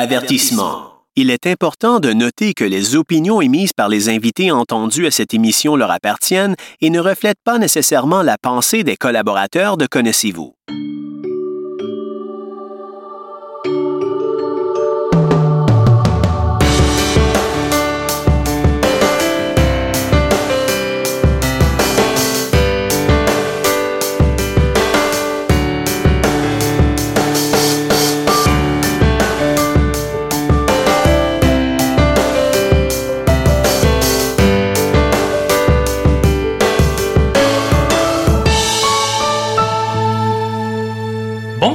Avertissement. Il est important de noter que les opinions émises par les invités entendus à cette émission leur appartiennent et ne reflètent pas nécessairement la pensée des collaborateurs de Connaissez-vous.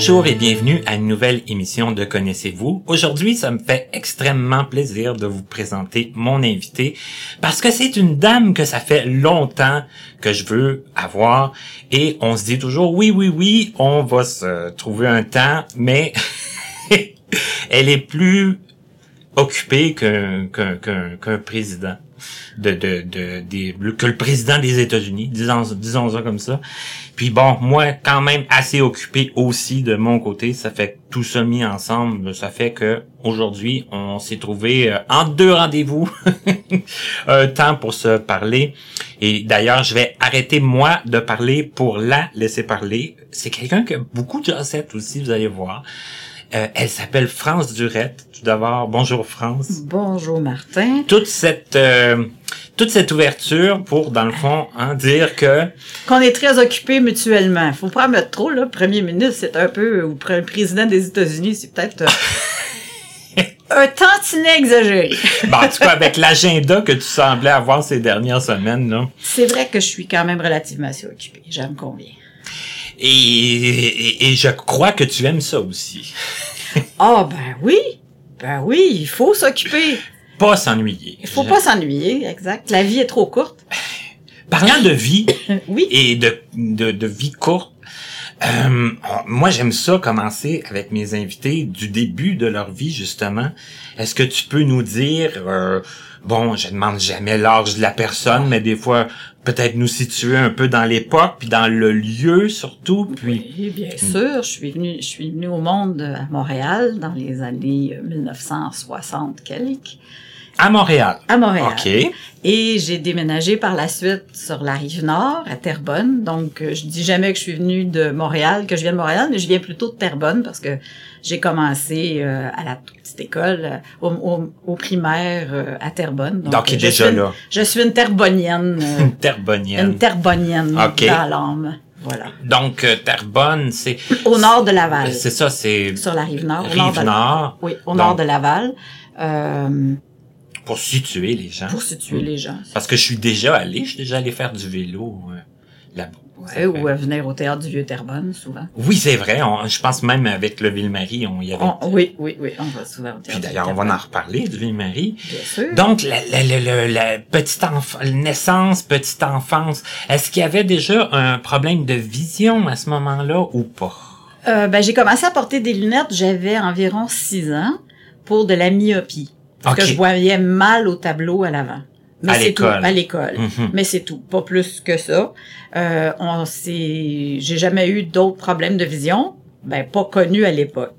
Bonjour et bienvenue à une nouvelle émission de Connaissez-vous. Aujourd'hui, ça me fait extrêmement plaisir de vous présenter mon invité parce que c'est une dame que ça fait longtemps que je veux avoir et on se dit toujours oui, oui, oui, on va se trouver un temps, mais elle est plus occupée qu'un président de, de, de, des, que le président des États-Unis, disons, disons ça comme ça. Puis bon, moi, quand même assez occupé aussi de mon côté. Ça fait tout ça mis ensemble. Ça fait que aujourd'hui, on s'est trouvé euh, en deux rendez-vous un temps pour se parler. Et d'ailleurs, je vais arrêter moi de parler pour la laisser parler. C'est quelqu'un qui a beaucoup de recettes aussi, vous allez voir. Euh, elle s'appelle France Durette. Tout d'abord, bonjour France. Bonjour Martin. Toute cette euh, toute cette ouverture pour, dans le fond, hein, dire que... Qu'on est très occupés mutuellement. Faut pas mettre trop, là. Premier ministre, c'est un peu... Ou le président des États-Unis, c'est peut-être... Euh, un tantinet exagéré. bon, en tout cas, avec l'agenda que tu semblais avoir ces dernières semaines, là. C'est vrai que je suis quand même relativement assez occupée. J'aime combien. Et, et, et, je crois que tu aimes ça aussi. Ah, ben oui. Ben oui, il faut s'occuper pas s'ennuyer. Il faut pas s'ennuyer, exact. La vie est trop courte. Parlant de vie oui. et de, de, de vie courte, euh, moi j'aime ça commencer avec mes invités du début de leur vie justement. Est-ce que tu peux nous dire, euh, bon, je demande jamais l'âge de la personne, mais des fois peut-être nous situer un peu dans l'époque puis dans le lieu surtout. Puis oui, bien sûr, je suis venue, je suis venue au monde à Montréal dans les années 1960 quelques. À Montréal. À Montréal. OK. Et j'ai déménagé par la suite sur la rive nord, à Terrebonne. Donc, euh, je dis jamais que je suis venue de Montréal, que je viens de Montréal, mais je viens plutôt de Terrebonne parce que j'ai commencé euh, à la petite école, euh, au, au, au, primaire euh, à Terrebonne. Donc, Donc déjà une, là. Je suis une Terrebonnienne. une Terrebonnienne. Une Terrebonnienne OK. dans l'âme. Voilà. Donc, Terrebonne, c'est... Au nord de Laval. C'est ça, c'est... Sur la rive nord. Rive au nord. De, nord. Oui, au Donc, nord de Laval. Euh, pour situer les gens. pour situer les gens. Parce que je suis déjà allé, je suis déjà allé faire du vélo euh, là-bas. Ouais, ou à venir au théâtre du Vieux-Terrebonne, souvent. Oui, c'est vrai. On, je pense même avec le Ville-Marie, on y avait... On- oui, oui, oui, on va souvent au théâtre Puis d'ailleurs, on va en reparler du Ville-Marie. Bien sûr. Donc, la, la, la, la, la petite enfance, naissance, petite enfance, est-ce qu'il y avait déjà un problème de vision à ce moment-là ou pas? Euh, ben, j'ai commencé à porter des lunettes, j'avais environ 6 ans, pour de la myopie. Parce que je voyais mal au tableau à l'avant. Mais À c'est tout, à l'école. Mhm. Mais c'est tout, pas plus que ça. Euh, on s'est, j'ai jamais eu d'autres problèmes de vision, ben pas connus à l'époque.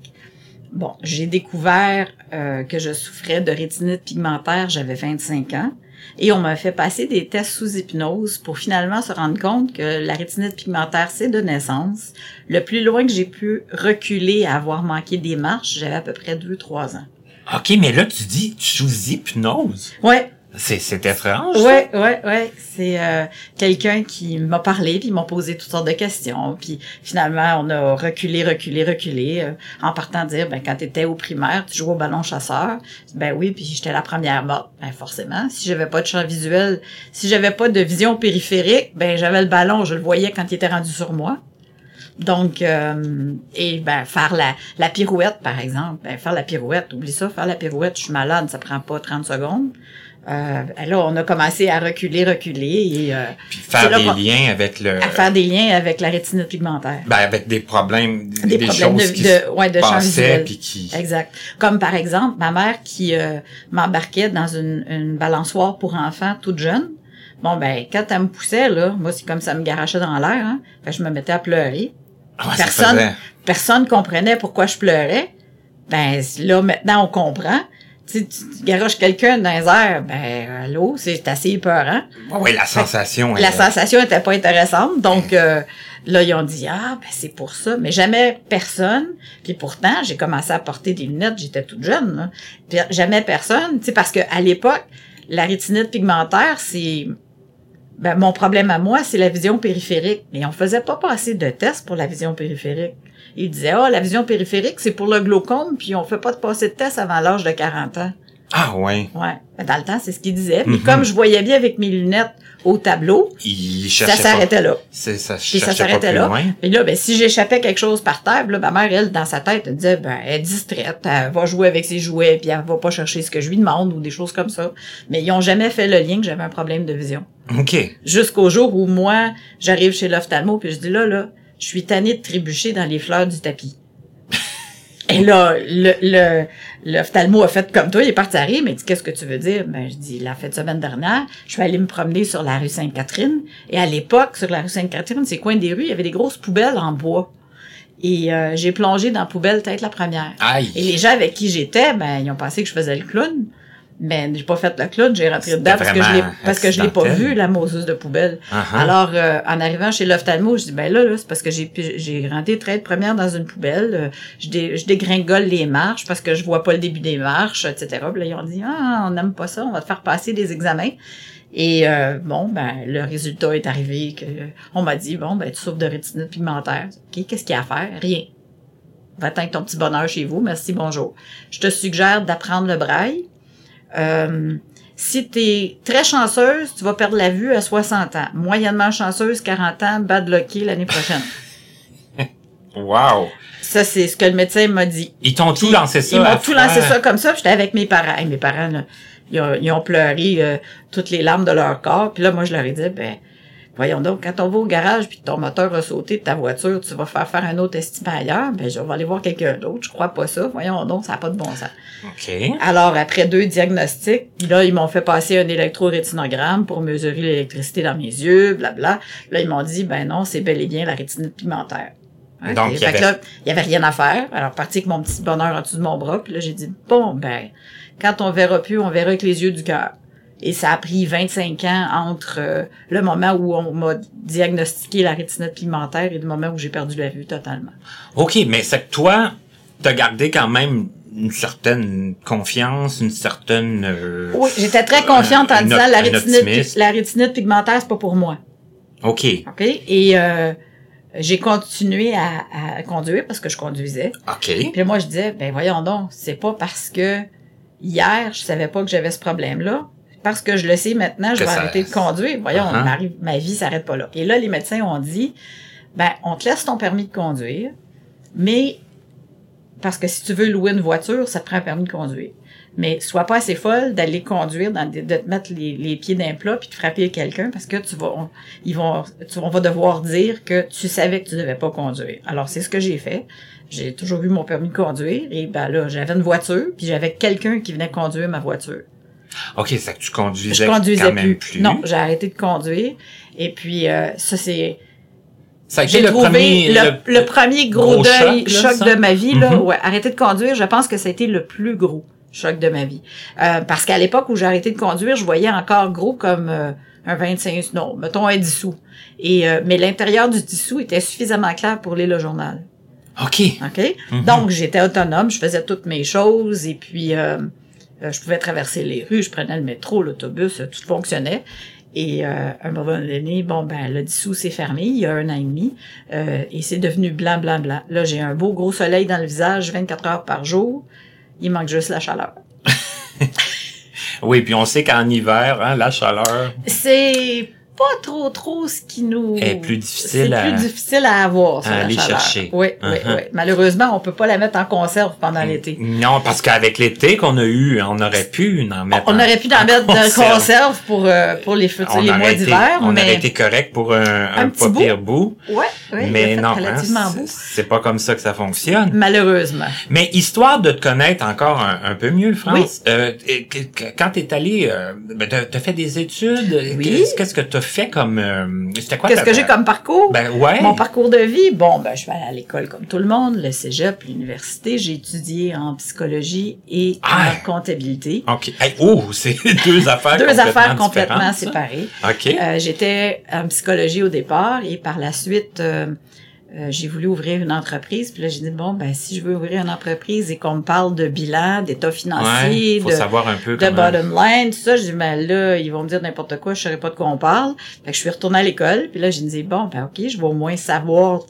Bon, j'ai découvert euh, que je souffrais de rétinite pigmentaire, j'avais 25 ans, et on m'a fait passer des tests sous hypnose pour finalement se rendre compte que la rétinite pigmentaire, c'est de naissance. Le plus loin que j'ai pu reculer à avoir manqué des marches, j'avais à peu près 2-3 ans. OK, mais là, tu dis sous hypnose. Ouais, C'est, c'est étrange. ça. Ouais, ouais, ouais. C'est euh, quelqu'un qui m'a parlé, puis m'a posé toutes sortes de questions. Puis finalement, on a reculé, reculé, reculé, euh, en partant dire, ben quand t'étais au primaire, tu jouais au ballon chasseur. Ben oui, puis j'étais la première morte. Ben forcément, si j'avais pas de champ visuel, si j'avais pas de vision périphérique, ben j'avais le ballon, je le voyais quand il était rendu sur moi. Donc, euh, et ben faire la, la pirouette, par exemple. Ben, faire la pirouette, oublie ça, faire la pirouette, je suis malade, ça prend pas 30 secondes. Euh, là, on a commencé à reculer, reculer et euh, Puis faire là des liens avec le... à faire des liens avec la rétinite pigmentaire. Ben, avec des problèmes, des, Des problèmes choses de- qui de- se ouais, de passaient, puis qui... Exact. Comme par exemple, ma mère qui euh, m'embarquait dans une, une balançoire pour enfants toute jeune. Bon, ben, quand elle me poussait, là, moi, c'est comme ça me garachait dans l'air, hein. Je me mettais à pleurer. Ah, personne- Personne comprenait pourquoi je pleurais. Ben là, maintenant, on comprend. Tu, tu garoches quelqu'un dans les airs, ben allô, c'est assez épeurant. Oui, la sensation. La elle- sensation était pas intéressante, donc euh, là ils ont dit ah ben c'est pour ça, mais jamais personne. Puis pourtant j'ai commencé à porter des lunettes, j'étais toute jeune. Là. Puis jamais personne, tu sais parce que à l'époque la rétinite pigmentaire c'est ben, mon problème à moi c'est la vision périphérique, mais on faisait pas passer de tests pour la vision périphérique. Ils disaient ah la vision périphérique c'est pour le glaucome puis on fait pas de passer de test avant l'âge de 40 ans. Ah ouais. Ouais, Ben, dans le temps c'est ce qu'ils disaient. Puis Mhm. comme je voyais bien avec mes lunettes au tableau, Il ça s'arrêtait là. Ça Puis ça s'arrêtait là. loin. Et là, ben, si j'échappais quelque chose par terre, là, ma mère, elle, dans sa tête, elle disait, ben, elle est distraite, elle va jouer avec ses jouets, puis elle va pas chercher ce que je lui demande ou des choses comme ça. Mais ils ont jamais fait le lien que j'avais un problème de vision. OK. Jusqu'au jour où moi, j'arrive chez l'ophtalmo, puis je dis, là, là, je suis tannée de trébucher dans les fleurs du tapis. Et là, le, le, l'ophtalmo a fait comme toi, il est parti à rire, mais il dit, qu'est-ce que tu veux dire? Ben, je dis, la fin de semaine dernière, je suis allée me promener sur la rue Sainte-Catherine. Et à l'époque, sur la rue Sainte-Catherine, ces coins des rues, il y avait des grosses poubelles en bois. Et euh, j'ai plongé dans la poubelle tête la première. Aïe. Et les gens avec qui j'étais, ben, ils ont pensé que je faisais le clown. Mais j'ai pas fait le clown, j'ai rentré dedans parce que je l'ai, parce que je l'ai pas vu, la moseuse de poubelle. Uh-huh. Alors, euh, en arrivant chez l'ophtalmo, je dis, ben là, là c'est parce que j'ai j'ai rentré très première dans une poubelle. euh, je, dé- je dégringole les marches parce que je vois pas le début des marches, etc. Puis là, ils ont dit, ah, on n'aime pas ça, on va te faire passer des examens. Et euh, bon, ben le résultat est arrivé que on m'a dit, bon, ben tu souffres de rétinite pigmentaire. OK, qu'est-ce qu'il y a à faire? Rien. Va-t'en ton petit bonheur chez vous. Merci, bonjour. Je te suggère d'apprendre le braille. Euh, si tu es très chanceuse, tu vas perdre la vue à 60 ans. Moyennement chanceuse, 40 ans, bad lucky l'année prochaine. Wow. ça, c'est ce que le médecin m'a dit. Ils t'ont tout lancé ça. Ils m'ont tout lancé ça comme ça. J'étais avec mes parents. Hey, mes parents, là, ils, ont, ils ont pleuré euh, toutes les larmes de leur corps. Puis là, moi, je leur ai dit, ben, voyons donc, quand on va au garage puis ton moteur a sauté de ta voiture, tu vas faire faire un autre estimé ailleurs. Ben, je vais aller voir quelqu'un d'autre. Je crois pas ça. Voyons donc, ça n'a pas de bon sens. OK. Alors, après deux diagnostics, puis là, ils m'ont fait passer un électrorétinogramme pour mesurer l'électricité dans mes yeux, blabla. Là, ils m'ont dit, ben non, c'est bel et bien la rétinite pigmentaire. Ok. Donc, il y avait- là, il y avait rien à faire. Alors, parti avec mon petit bonheur en dessous de mon bras, puis là, j'ai dit, bon, ben, quand on verra plus, on verra avec les yeux du cœur. Et ça a pris 25 ans entre euh, le moment où on m'a diagnostiqué la rétinite pigmentaire et le moment où j'ai perdu la vue totalement. OK, mais c'est que toi, t'as gardé quand même une certaine confiance, une certaine... euh, Oui, j'étais très confiante en disant la rétinite, la rétinite pigmentaire, c'est pas pour moi. OK. OK? Et euh, j'ai continué à, à conduire parce que je conduisais. OK. Puis moi, je disais, ben voyons donc, c'est pas parce que hier, je savais pas que j'avais ce problème-là. Parce que je le sais maintenant, je vais arrêter de conduire. Voyons, Uh-huh. ma, ma vie s'arrête pas là. Et là, les médecins ont dit, ben, on te laisse ton permis de conduire, mais parce que si tu veux louer une voiture, ça te prend un permis de conduire. Mais sois pas assez folle d'aller conduire, dans des- de te mettre les, les pieds d'un plat puis de frapper quelqu'un parce que tu vas, on, ils vont, tu, on va devoir dire que tu savais que tu devais pas conduire. Alors c'est ce que j'ai fait. J'ai toujours eu mon permis de conduire et ben là j'avais une voiture puis j'avais quelqu'un qui venait conduire ma voiture. OK, c'est que tu conduisais, Je conduisais quand même plus. plus. Non, j'ai arrêté de conduire et puis euh, ça c'est Ça a été j'ai le trouvé premier... le, le premier gros, gros deuil, choc, là, choc, ça? de ma vie. Là, Mhm. ouais, arrêter de conduire, je pense que ça a été le plus gros choc de ma vie. Euh, parce qu'à l'époque où j'ai arrêté de conduire, je voyais encore gros comme euh, un 25, non, mettons un 10 sous. Et, euh, mais l'intérieur du 10 sous était suffisamment clair pour lire le journal. OK. OK? Mhm. Donc, j'étais autonome, je faisais toutes mes choses et puis euh, je pouvais traverser les rues, je prenais le métro, l'autobus, euh, tout fonctionnait. Et euh, un moment donné, bon, ben, le dissous s'est fermé il y a un an et demi euh, et c'est devenu blanc, blanc, blanc. Là, j'ai un beau gros soleil dans le visage 24 heures par jour. Il manque juste la chaleur. Oui, puis on sait qu'en hiver, hein, la chaleur... C'est pas trop trop ce qui nous Est plus difficile c'est à- plus difficile à avoir ça, à aller chaleur. chercher. Oui, oui, Uh-huh. oui. Malheureusement, on peut pas la mettre en conserve pendant l'été. Non, parce qu'avec l'été qu'on a eu, on aurait pu en mettre On en- aurait pu en mettre de conserve pour euh, pour les futurs On les mois d'hiver, On mais aurait été correct pour un, un, Un pas petit pire bout. ouais, il mais non, hein, c'est- pas comme ça que ça fonctionne. Malheureusement. Mais histoire de te connaître encore un, un peu mieux, France, euh, que- que- quand t'es allé, euh, ben, t'as fait des études. Oui. Qu'est-ce qu'est-ce que t'as fait comme... euh, C'était quoi Qu'est-ce que j'ai comme parcours? Ben ouais. Mon parcours de vie, bon, ben, je vais aller à l'école comme tout le monde, le cégep, l'université. J'ai étudié en psychologie et Ah! en comptabilité. OK. Hey, oh, c'est deux affaires Deux complètement affaires complètement séparées. OK. Euh, J'étais en psychologie au départ et par la suite, euh, euh, j'ai voulu ouvrir une entreprise. Puis là, j'ai dit, bon, ben si je veux ouvrir une entreprise et qu'on me parle de bilan, d'état financier, ouais, faut de, savoir un peu de bottom line, tout ça, je dis, ben là, ils vont me dire n'importe quoi, je saurais pas de quoi on parle. Fait que je suis retournée à l'école, puis là, j'ai dit, bon, ben ok, je vais au moins savoir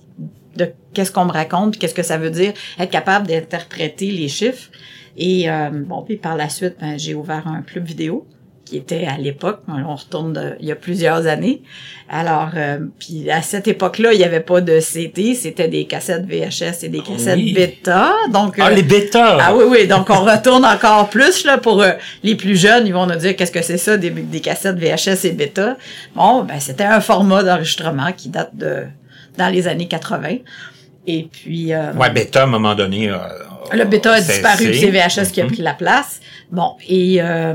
de qu'est-ce qu'on me raconte, puis qu'est-ce que ça veut dire, être capable d'interpréter les chiffres. Et euh, bon, puis par la suite, ben, j'ai ouvert un club vidéo qui était à l'époque, on retourne de- il y a plusieurs années. Alors, euh, puis à cette époque-là, il n'y avait pas de CT, c'était des cassettes VHS et des cassettes Oui. bêta. Donc, Ah, euh, les bêtas! ah oui, oui, donc on retourne encore plus là pour euh, les plus jeunes, ils vont nous dire qu'est-ce que c'est ça, des, des cassettes VHS et bêta. Bon, ben c'était un format d'enregistrement qui date de dans les années 80. Et puis euh, Ouais, bêta, à un moment donné... le bêta a disparu, c'est VHS qui a Mhm. pris la place. Bon, et euh,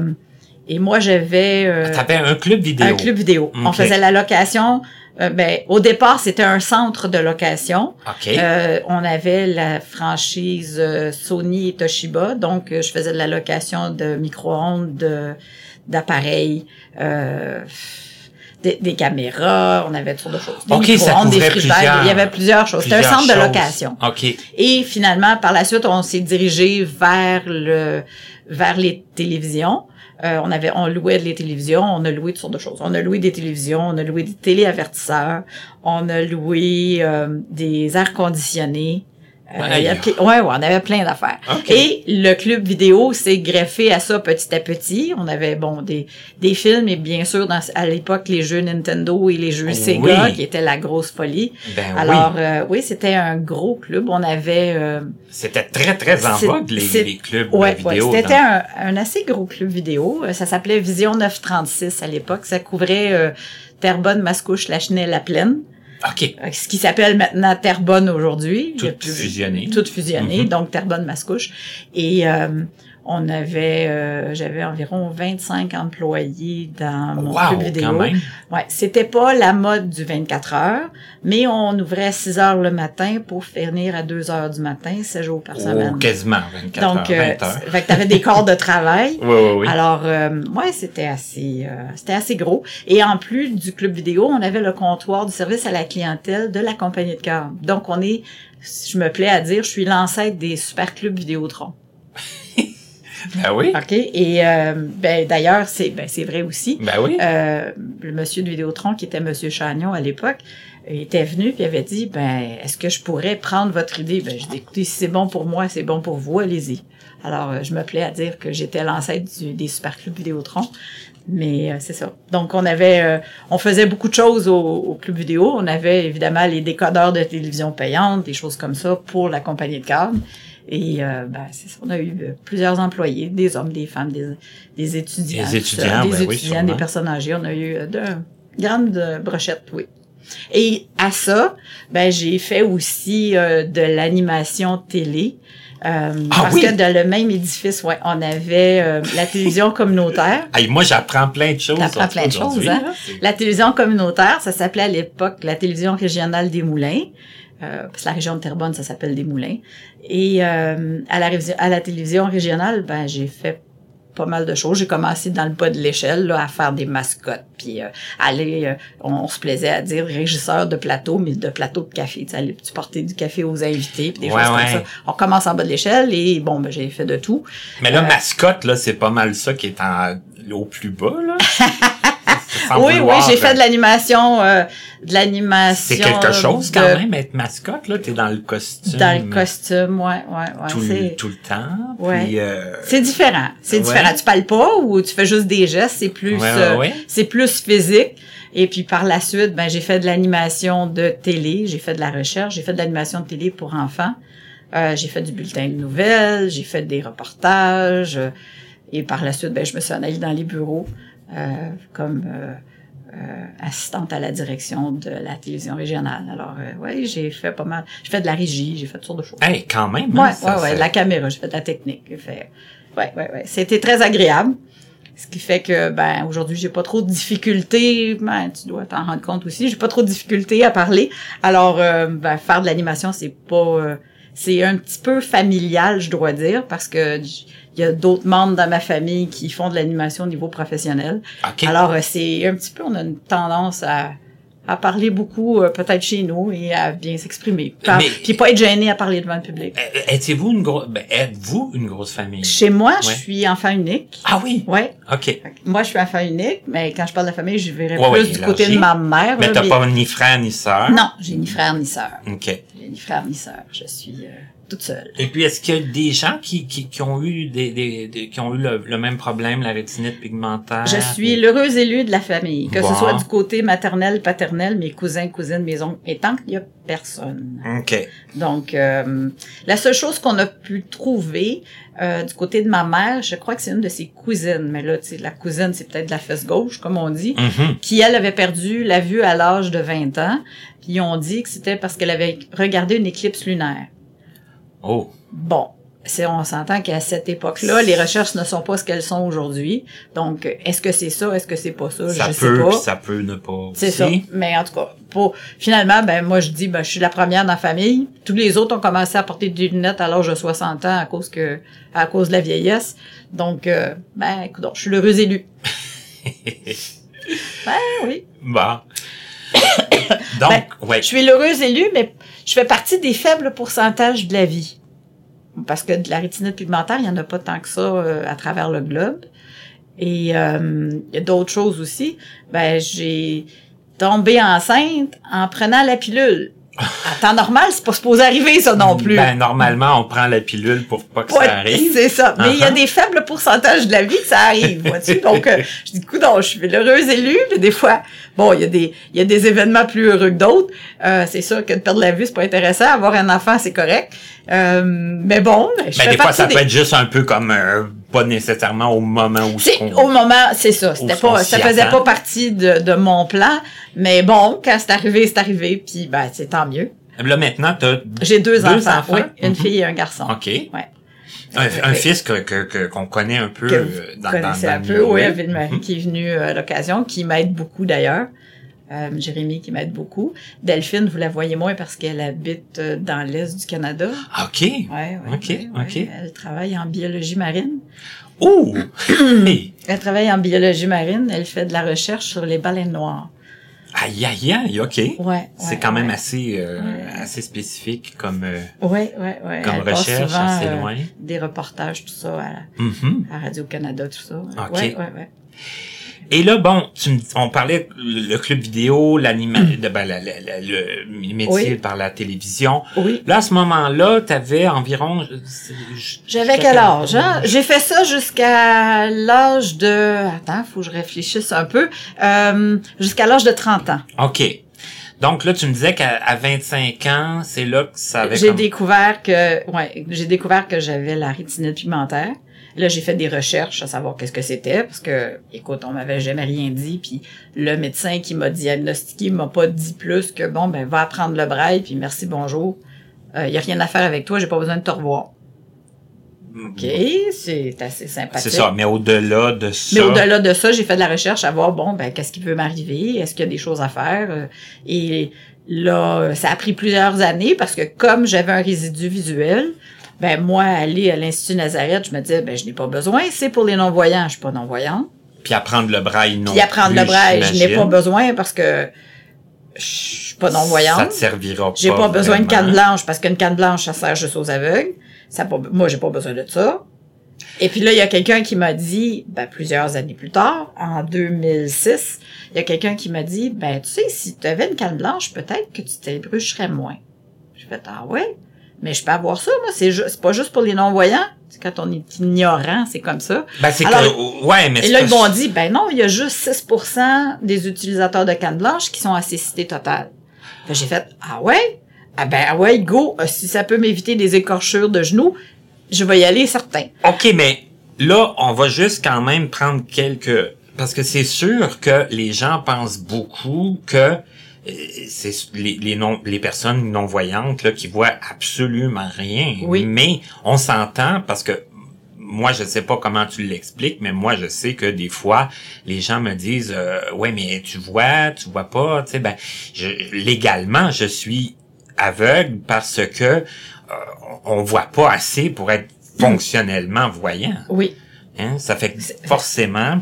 et moi j'avais euh, T'avais un club vidéo. un club vidéo. On faisait la location. euh, ben, au départ, c'était un centre de location. OK. Euh, on avait la franchise euh, Sony et Toshiba, donc euh, je faisais de la location de micro-ondes, de- d'appareils, euh, des, des caméras, on avait toutes sortes de choses. Des OK, ça micro-ondes, des frigidaires, il y avait plusieurs choses. C'était un centre de location. OK. Et finalement, par la suite, on s'est dirigé vers le vers les télévisions. Euh, on avait, on louait les télévisions, on a loué toutes sortes de choses. On a loué des télévisions, on a loué des téléavertisseurs, on a loué euh, des airs conditionnés. Euh, ouais, ouais, on avait plein d'affaires. OK. Et le club vidéo s'est greffé à ça petit à petit. On avait bon des des films et bien sûr dans, à l'époque les jeux Nintendo et les jeux Oui. Sega qui étaient la grosse folie. Ben Alors oui. euh, oui, c'était un gros club. On avait euh, C'était très, très en vogue, les, les clubs Ouais, vidéo. c'était un, un assez gros club vidéo. Euh, Ça s'appelait Vision 936 à l'époque. Ça couvrait euh, Terrebonne, Mascouche, La Chenelle, La Plaine. OK. Euh, Ce qui s'appelle maintenant Terrebonne aujourd'hui. Tout fusionné. Tout fusionné, Mhm. donc Terrebonne, Mascouche. Et euh, on avait, euh, j'avais environ 25 employés dans mon Wow, club vidéo. quand même. Ouais, c'était pas la mode du 24 heures, mais on ouvrait à 6 heures le matin pour finir à 2 heures du matin, 7 jours par Oh, semaine. quasiment 24 Donc, heures, euh, 20 heures. fait que t'avais des corps de travail. Oui, oui, oui. Alors, euh, ouais, c'était assez, euh, c'était assez gros. Et en plus du club vidéo, on avait le comptoir du service à la clientèle de la compagnie de cœur. Donc, on est, je me plais à dire, je suis l'ancêtre des super clubs Vidéotron. Ben oui. OK? Et, euh, ben, d'ailleurs, c'est, ben, c'est vrai aussi. Ben oui. Euh, le monsieur de Vidéotron, qui était monsieur Chagnon à l'époque, était venu puis avait dit, ben, est-ce que je pourrais prendre votre idée? Ben, je dis, écoutez, si c'est bon pour moi, c'est bon pour vous, allez-y. Alors, euh, je me plais à dire que j'étais l'ancêtre des super clubs Vidéotron. Mais euh, c'est ça. Donc, on avait, euh, on faisait beaucoup de choses au, au club vidéo. On avait évidemment les décodeurs de télévision payante, des choses comme ça pour la compagnie de câble. Et euh, ben, c'est ça. On a eu euh, plusieurs employés, des hommes, des femmes, des, des étudiants, Des étudiants, des ben étudiants, des personnes âgées. On a eu euh, de grandes brochettes, oui. Et à ça, ben j'ai fait aussi euh, de l'animation télé. Euh, Ah parce oui? que dans le même édifice, ouais, on avait euh, la télévision communautaire. Hey, moi, j'apprends plein de choses. T'apprends plein de choses, hein? La télévision communautaire, ça s'appelait à l'époque la télévision régionale des Moulins. Euh, parce que la région de Terrebonne, ça s'appelle des Moulins. Et euh, à, la, à la télévision régionale, ben j'ai fait pas mal de choses. J'ai commencé dans le bas de l'échelle là, à faire des mascottes, puis euh, aller, euh, on, on se plaisait à dire régisseur de plateau, mais de plateau de café. Tu sais, aller tu porter du café aux invités, puis des Ouais, choses ouais. comme ça. On commence en bas de l'échelle et bon, ben j'ai fait de tout. Mais là, Euh, mascotte, là, c'est pas mal ça qui est en, au plus bas, là. Oui, vouloir, oui, j'ai fait euh, de l'animation, euh, de l'animation. C'est quelque chose de- quand même, être mascotte, là. T'es dans le costume. Dans le costume, ouais, ouais, ouais. Tout, le, tout le temps. Ouais. Puis, euh, C'est différent. C'est Ouais. différent. Tu parles pas ou tu fais juste des gestes, c'est plus Ouais, euh, ouais. c'est plus physique. Et puis par la suite, ben j'ai fait de l'animation de télé, j'ai fait de la recherche, j'ai fait de l'animation de télé pour enfants. Euh, j'ai fait du bulletin de nouvelles, j'ai fait des reportages. euh, et par la suite, ben je me suis en allée dans les bureaux comme euh, euh, assistante à la direction de la télévision régionale. Alors euh, ouais, j'ai fait pas mal. J'ai fait de la régie, j'ai fait toutes sortes de choses. hey, quand même. Ouais, hein, ouais, ouais, la caméra, j'ai fait de la technique. J'ai Fait, ouais, ouais, ouais. C'était très agréable. Ce qui fait que, ben, aujourd'hui, j'ai pas trop de difficultés. Ben, tu dois t'en rendre compte aussi. J'ai pas trop de difficultés à parler. Alors, euh, ben, faire de l'animation, c'est pas, euh, c'est un petit peu familial, je dois dire, parce que il y a d'autres membres dans ma famille qui font de l'animation au niveau professionnel. OK. Alors, euh, c'est un petit peu, on a une tendance à, à parler beaucoup, euh, peut-être chez nous, et à bien s'exprimer. Puis pas être gêné à parler devant le public. Euh, Étiez-vous une grosse, ben, êtes-vous une grosse famille? Chez moi, je suis enfant unique. Ah oui? Ouais. OK. Moi, je suis enfant unique, mais quand je parle de famille, je verrais Ouais, plus ouais, du côté de ma mère. Mais t'as pas ni frère ni sœur? Non, j'ai ni frère ni sœur. OK. J'ai ni frère ni sœur. Je suis euh, toute seule. Et puis, est-ce qu'il y a des gens qui, qui, qui ont eu des, des, des- qui ont eu le, le même problème, la rétinite pigmentaire? Je suis l'heureuse élue de la famille, que Bon. ce soit du côté maternel, paternel, mes cousins, cousines, mes oncles, mes tantes, il y a personne. OK. Donc, euh, la seule chose qu'on a pu trouver euh, du côté de ma mère, je crois que c'est une de ses cousines, mais là, tu sais, la cousine, c'est peut-être la fesse gauche, comme on dit, Mhm. qui, elle, avait perdu la vue à l'âge de 20 ans, puis ont dit que c'était parce qu'elle avait regardé une éclipse lunaire. Oh. Bon, c'est, on s'entend qu'à cette époque-là, les recherches ne sont pas ce qu'elles sont aujourd'hui. Donc, est-ce que c'est ça, est-ce que c'est pas ça, Ça je peut, sais pas. ça peut ne pas C'est ça. Mais en tout cas, pour finalement, ben moi je dis, ben je suis la première dans la famille. Tous les autres ont commencé à porter des lunettes à l'âge de 60 ans à cause que à cause de la vieillesse. Donc, euh, ben écoute, je suis l'heureuse élue. ben oui. Bon. Donc, Ben, ouais. Je suis l'heureuse élue, mais je fais partie des faibles pourcentages de la vie. Parce que de la rétinite pigmentaire, il n'y en a pas tant que ça euh, à travers le globe. Et euh, d'autres choses aussi. Ben, j'ai tombé enceinte en prenant la pilule. À temps normal, c'est pas supposé arriver, ça non plus. Ben, normalement, on prend la pilule pour pas que Ouais, ça arrive. C'est ça. Mais il y a Uh-huh. des faibles pourcentages de la vie que ça arrive, vois-tu? Donc, euh, je dis, écoute, je suis l'heureuse élue, mais des fois, bon, il y a des, il y a des événements plus heureux que d'autres. Euh, c'est sûr que de perdre la vue, c'est pas intéressant. Avoir un enfant, c'est correct. Euh, mais bon, je Ben, fais des fois, ça des- peut être juste un peu comme, euh, pas nécessairement au moment où C'est au moment, c'est ça. C'était pas, ça faisait attend. pas partie de, de mon plan. Mais bon, quand c'est arrivé, c'est arrivé. Puis ben, c'est tant mieux. Là, maintenant, t'as J'ai deux, Deux enfants, enfants? oui, une Mhm. fille et un garçon. OK. Ouais. Un, un fils que, qu'on connaît un peu que euh, vous dans, dans, dans un le peu, oui, Mhm. qui est venu euh, à l'occasion, qui m'aide beaucoup d'ailleurs. Euh, Jérémy qui m'aide beaucoup. Delphine, vous la voyez moins parce qu'elle habite euh, dans l'est du Canada. Ah, OK. Ouais, ouais, Ok, ouais, ok. Elle travaille en biologie marine. Ouh! Hey! Elle travaille en biologie marine. Elle fait de la recherche sur les baleines noires. Aïe, aïe, aïe, OK. Ouais. C'est ouais, quand même ouais. assez, euh, assez spécifique comme, euh, Ouais, ouais, ouais. comme Elle recherche, souvent, assez euh, loin. Des reportages, tout ça, à, Mhm. à Radio-Canada, tout ça. Ok. Ouais, ouais, ouais. Et là, bon, tu me, on parlait le club vidéo, l'anima, de, ben, la- la- la- le métier Oui. par la télévision. Oui. Là, à ce moment-là, t'avais environ... c'est- J'avais quel âge, hein? J'ai fait ça jusqu'à l'âge de... Attends, faut que je réfléchisse un peu. Euh, jusqu'à l'âge de 30 ans. OK. Donc là, tu me disais qu'à à 25 ans, c'est là que ça avait... J'ai comme- découvert que... Ouais, j'ai découvert que j'avais la rétinite pigmentaire. Là, j'ai fait des recherches à savoir qu'est-ce que c'était, parce que, écoute, on m'avait jamais rien dit, puis le médecin qui m'a diagnostiqué m'a pas dit plus que, bon, ben, va apprendre le braille, puis merci, bonjour. Il y a rien à faire avec toi, j'ai pas besoin de te revoir. OK, c'est assez sympathique. C'est ça, mais au-delà de ça... Mais au-delà de ça, j'ai fait de la recherche à voir, bon, ben, qu'est-ce qui peut m'arriver? Est-ce qu'il y a des choses à faire? Euh, Et là, ça a pris plusieurs années parce que comme j'avais un résidu visuel, ben, moi, aller à l'Institut Nazareth, je me disais, ben, je n'ai pas besoin. C'est pour les non-voyants. Je suis pas non-voyante. Puis apprendre le braille non Puis apprendre plus, le braille, je n'ai pas besoin parce que je suis pas Ça non-voyante. te servira pas J'ai pas besoin de canne blanche parce qu'une canne blanche, ça sert juste aux aveugles. Ça pas, moi, j'ai pas besoin de ça. Et puis là, il y a quelqu'un qui m'a dit, ben, plusieurs années plus tard, en 2006, il y a quelqu'un qui m'a dit, ben, tu sais, si tu avais une canne blanche, peut-être que tu t'ébrucherais moins. Je fais, ah ouais? Mais je peux avoir ça, moi. C'est ju- c'est pas juste pour les non-voyants. C'est quand on est ignorant, c'est comme ça. Ben, c'est Alors, que... Ouais, mais Et là, ils m'ont dit, ben non, il y a juste 6% des utilisateurs de canne blanche qui sont à cécité totale. J'ai fait, ah ouais? Ah ben ah ouais, go, euh, si ça peut m'éviter des écorchures de genoux, je vais y aller certain. OK, mais là, on va juste quand même prendre quelques... Parce que c'est sûr que les gens pensent beaucoup que euh, c'est les, les, non, les personnes non-voyantes là, qui voient absolument rien. Oui. Mais on s'entend parce que moi, je sais pas comment tu l'expliques, mais moi, je sais que des fois, les gens me disent, euh, ouais, mais tu vois, tu vois pas, tu sais, ben, je- légalement, je suis aveugle parce que euh, on voit pas assez pour être fonctionnellement voyant. Oui, Hein? Ça fait que forcément,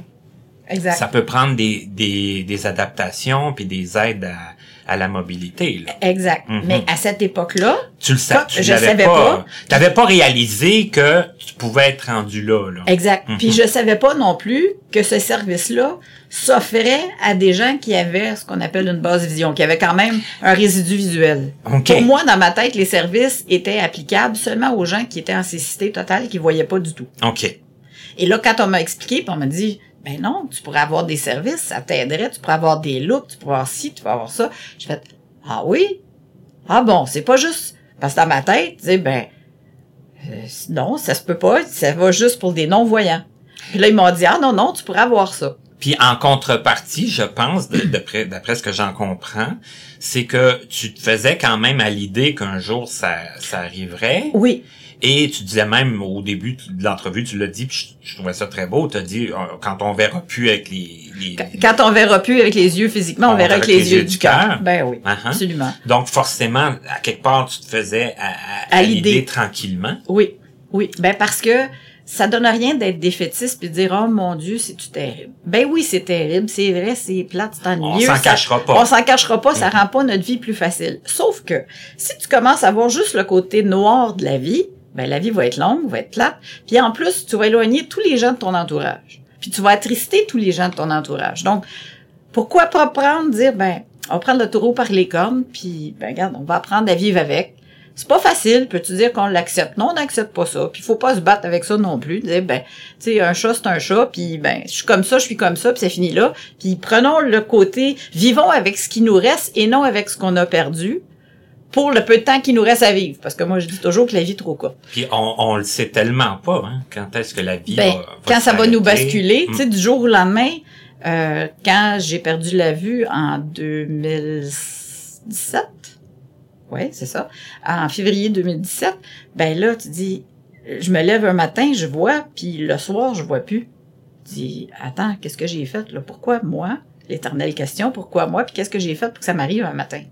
exact. ça peut prendre des, des, des adaptations puis des aides à, à la mobilité. Là. Exact. Mhm. Mais à cette époque-là, Tu le tu je savais pas. pas. T'avais pas réalisé que tu pouvais être rendu là. là. exact. Mhm. Puis je savais pas non plus que ce service-là s'offrait à des gens qui avaient ce qu'on appelle une basse vision, qui avaient quand même un résidu visuel. Ok. Pour moi, dans ma tête, les services étaient applicables seulement aux gens qui étaient en cécité totale et qui voyaient pas du tout. OK. Et là, quand on m'a expliqué, puis on m'a dit, ben non, tu pourrais avoir des services, ça t'aiderait, tu pourrais avoir des looks, tu pourrais avoir ci, tu pourrais avoir ça. J'ai fait, ah oui? Ah bon, c'est pas juste, parce que dans ma tête, tu sais, ben, euh, non, ça se peut pas, ça va juste pour des non-voyants. Puis là, ils m'ont dit, ah non, non, tu pourrais avoir ça. Puis en contrepartie, je pense, de- d'après ce que j'en comprends, c'est que tu te faisais quand même à l'idée qu'un jour ça, ça arriverait. Oui, Et tu disais même au début de l'entrevue, tu l'as dit, puis je, je trouvais ça très beau, tu as dit, euh, quand on verra plus avec les... les- Quand- quand on verra plus avec les yeux physiquement, on, verra avec les, yeux, du cœur. Ben oui, Uh-huh. absolument. Donc forcément, à quelque part, tu te faisais à, à- À à l'idée. tranquillement. Oui, oui. Ben parce que ça donne rien d'être défaitiste puis de dire oh mon Dieu c'est tu terrible. Ben oui c'est terrible, c'est vrai, c'est plate, c'est On ennuyeux. s'en ça- cachera pas. On s'en cachera pas, ça rend pas notre vie plus facile. Sauf que si tu commences à voir juste le côté noir de la vie, ben la vie va être longue, va être plate. Puis en plus tu vas éloigner tous les gens de ton entourage. Puis tu vas attrister tous les gens de ton entourage. Donc pourquoi pas prendre dire ben on va prendre le taureau par les cornes puis ben regarde on va apprendre à vivre avec. C'est pas facile, peux-tu dire qu'on l'accepte? Non, on n'accepte pas ça. Puis faut pas se battre avec ça non plus. Dire, ben, tu sais, un chat, c'est un chat, puis ben, je suis comme ça, je suis comme ça, puis ça finit là. Puis prenons le côté, vivons avec ce qui nous reste et non avec ce qu'on a perdu pour le peu de temps qui nous reste à vivre. Parce que moi, je dis toujours que la vie est trop courte. Puis on, on le sait tellement pas, hein, quand est-ce que la vie Ben, va, va quand ça va nous basculer, tu sais, Mm. du jour au lendemain, euh, quand j'ai perdu la vue en 2017, ouais, c'est ça, en février 2017, ben là, tu dis, je me lève un matin, je vois, puis le soir, je vois plus. Tu dis, attends, qu'est-ce que j'ai fait là? Pourquoi moi? L'éternelle question, pourquoi moi? Puis qu'est-ce que j'ai fait pour que ça m'arrive un matin?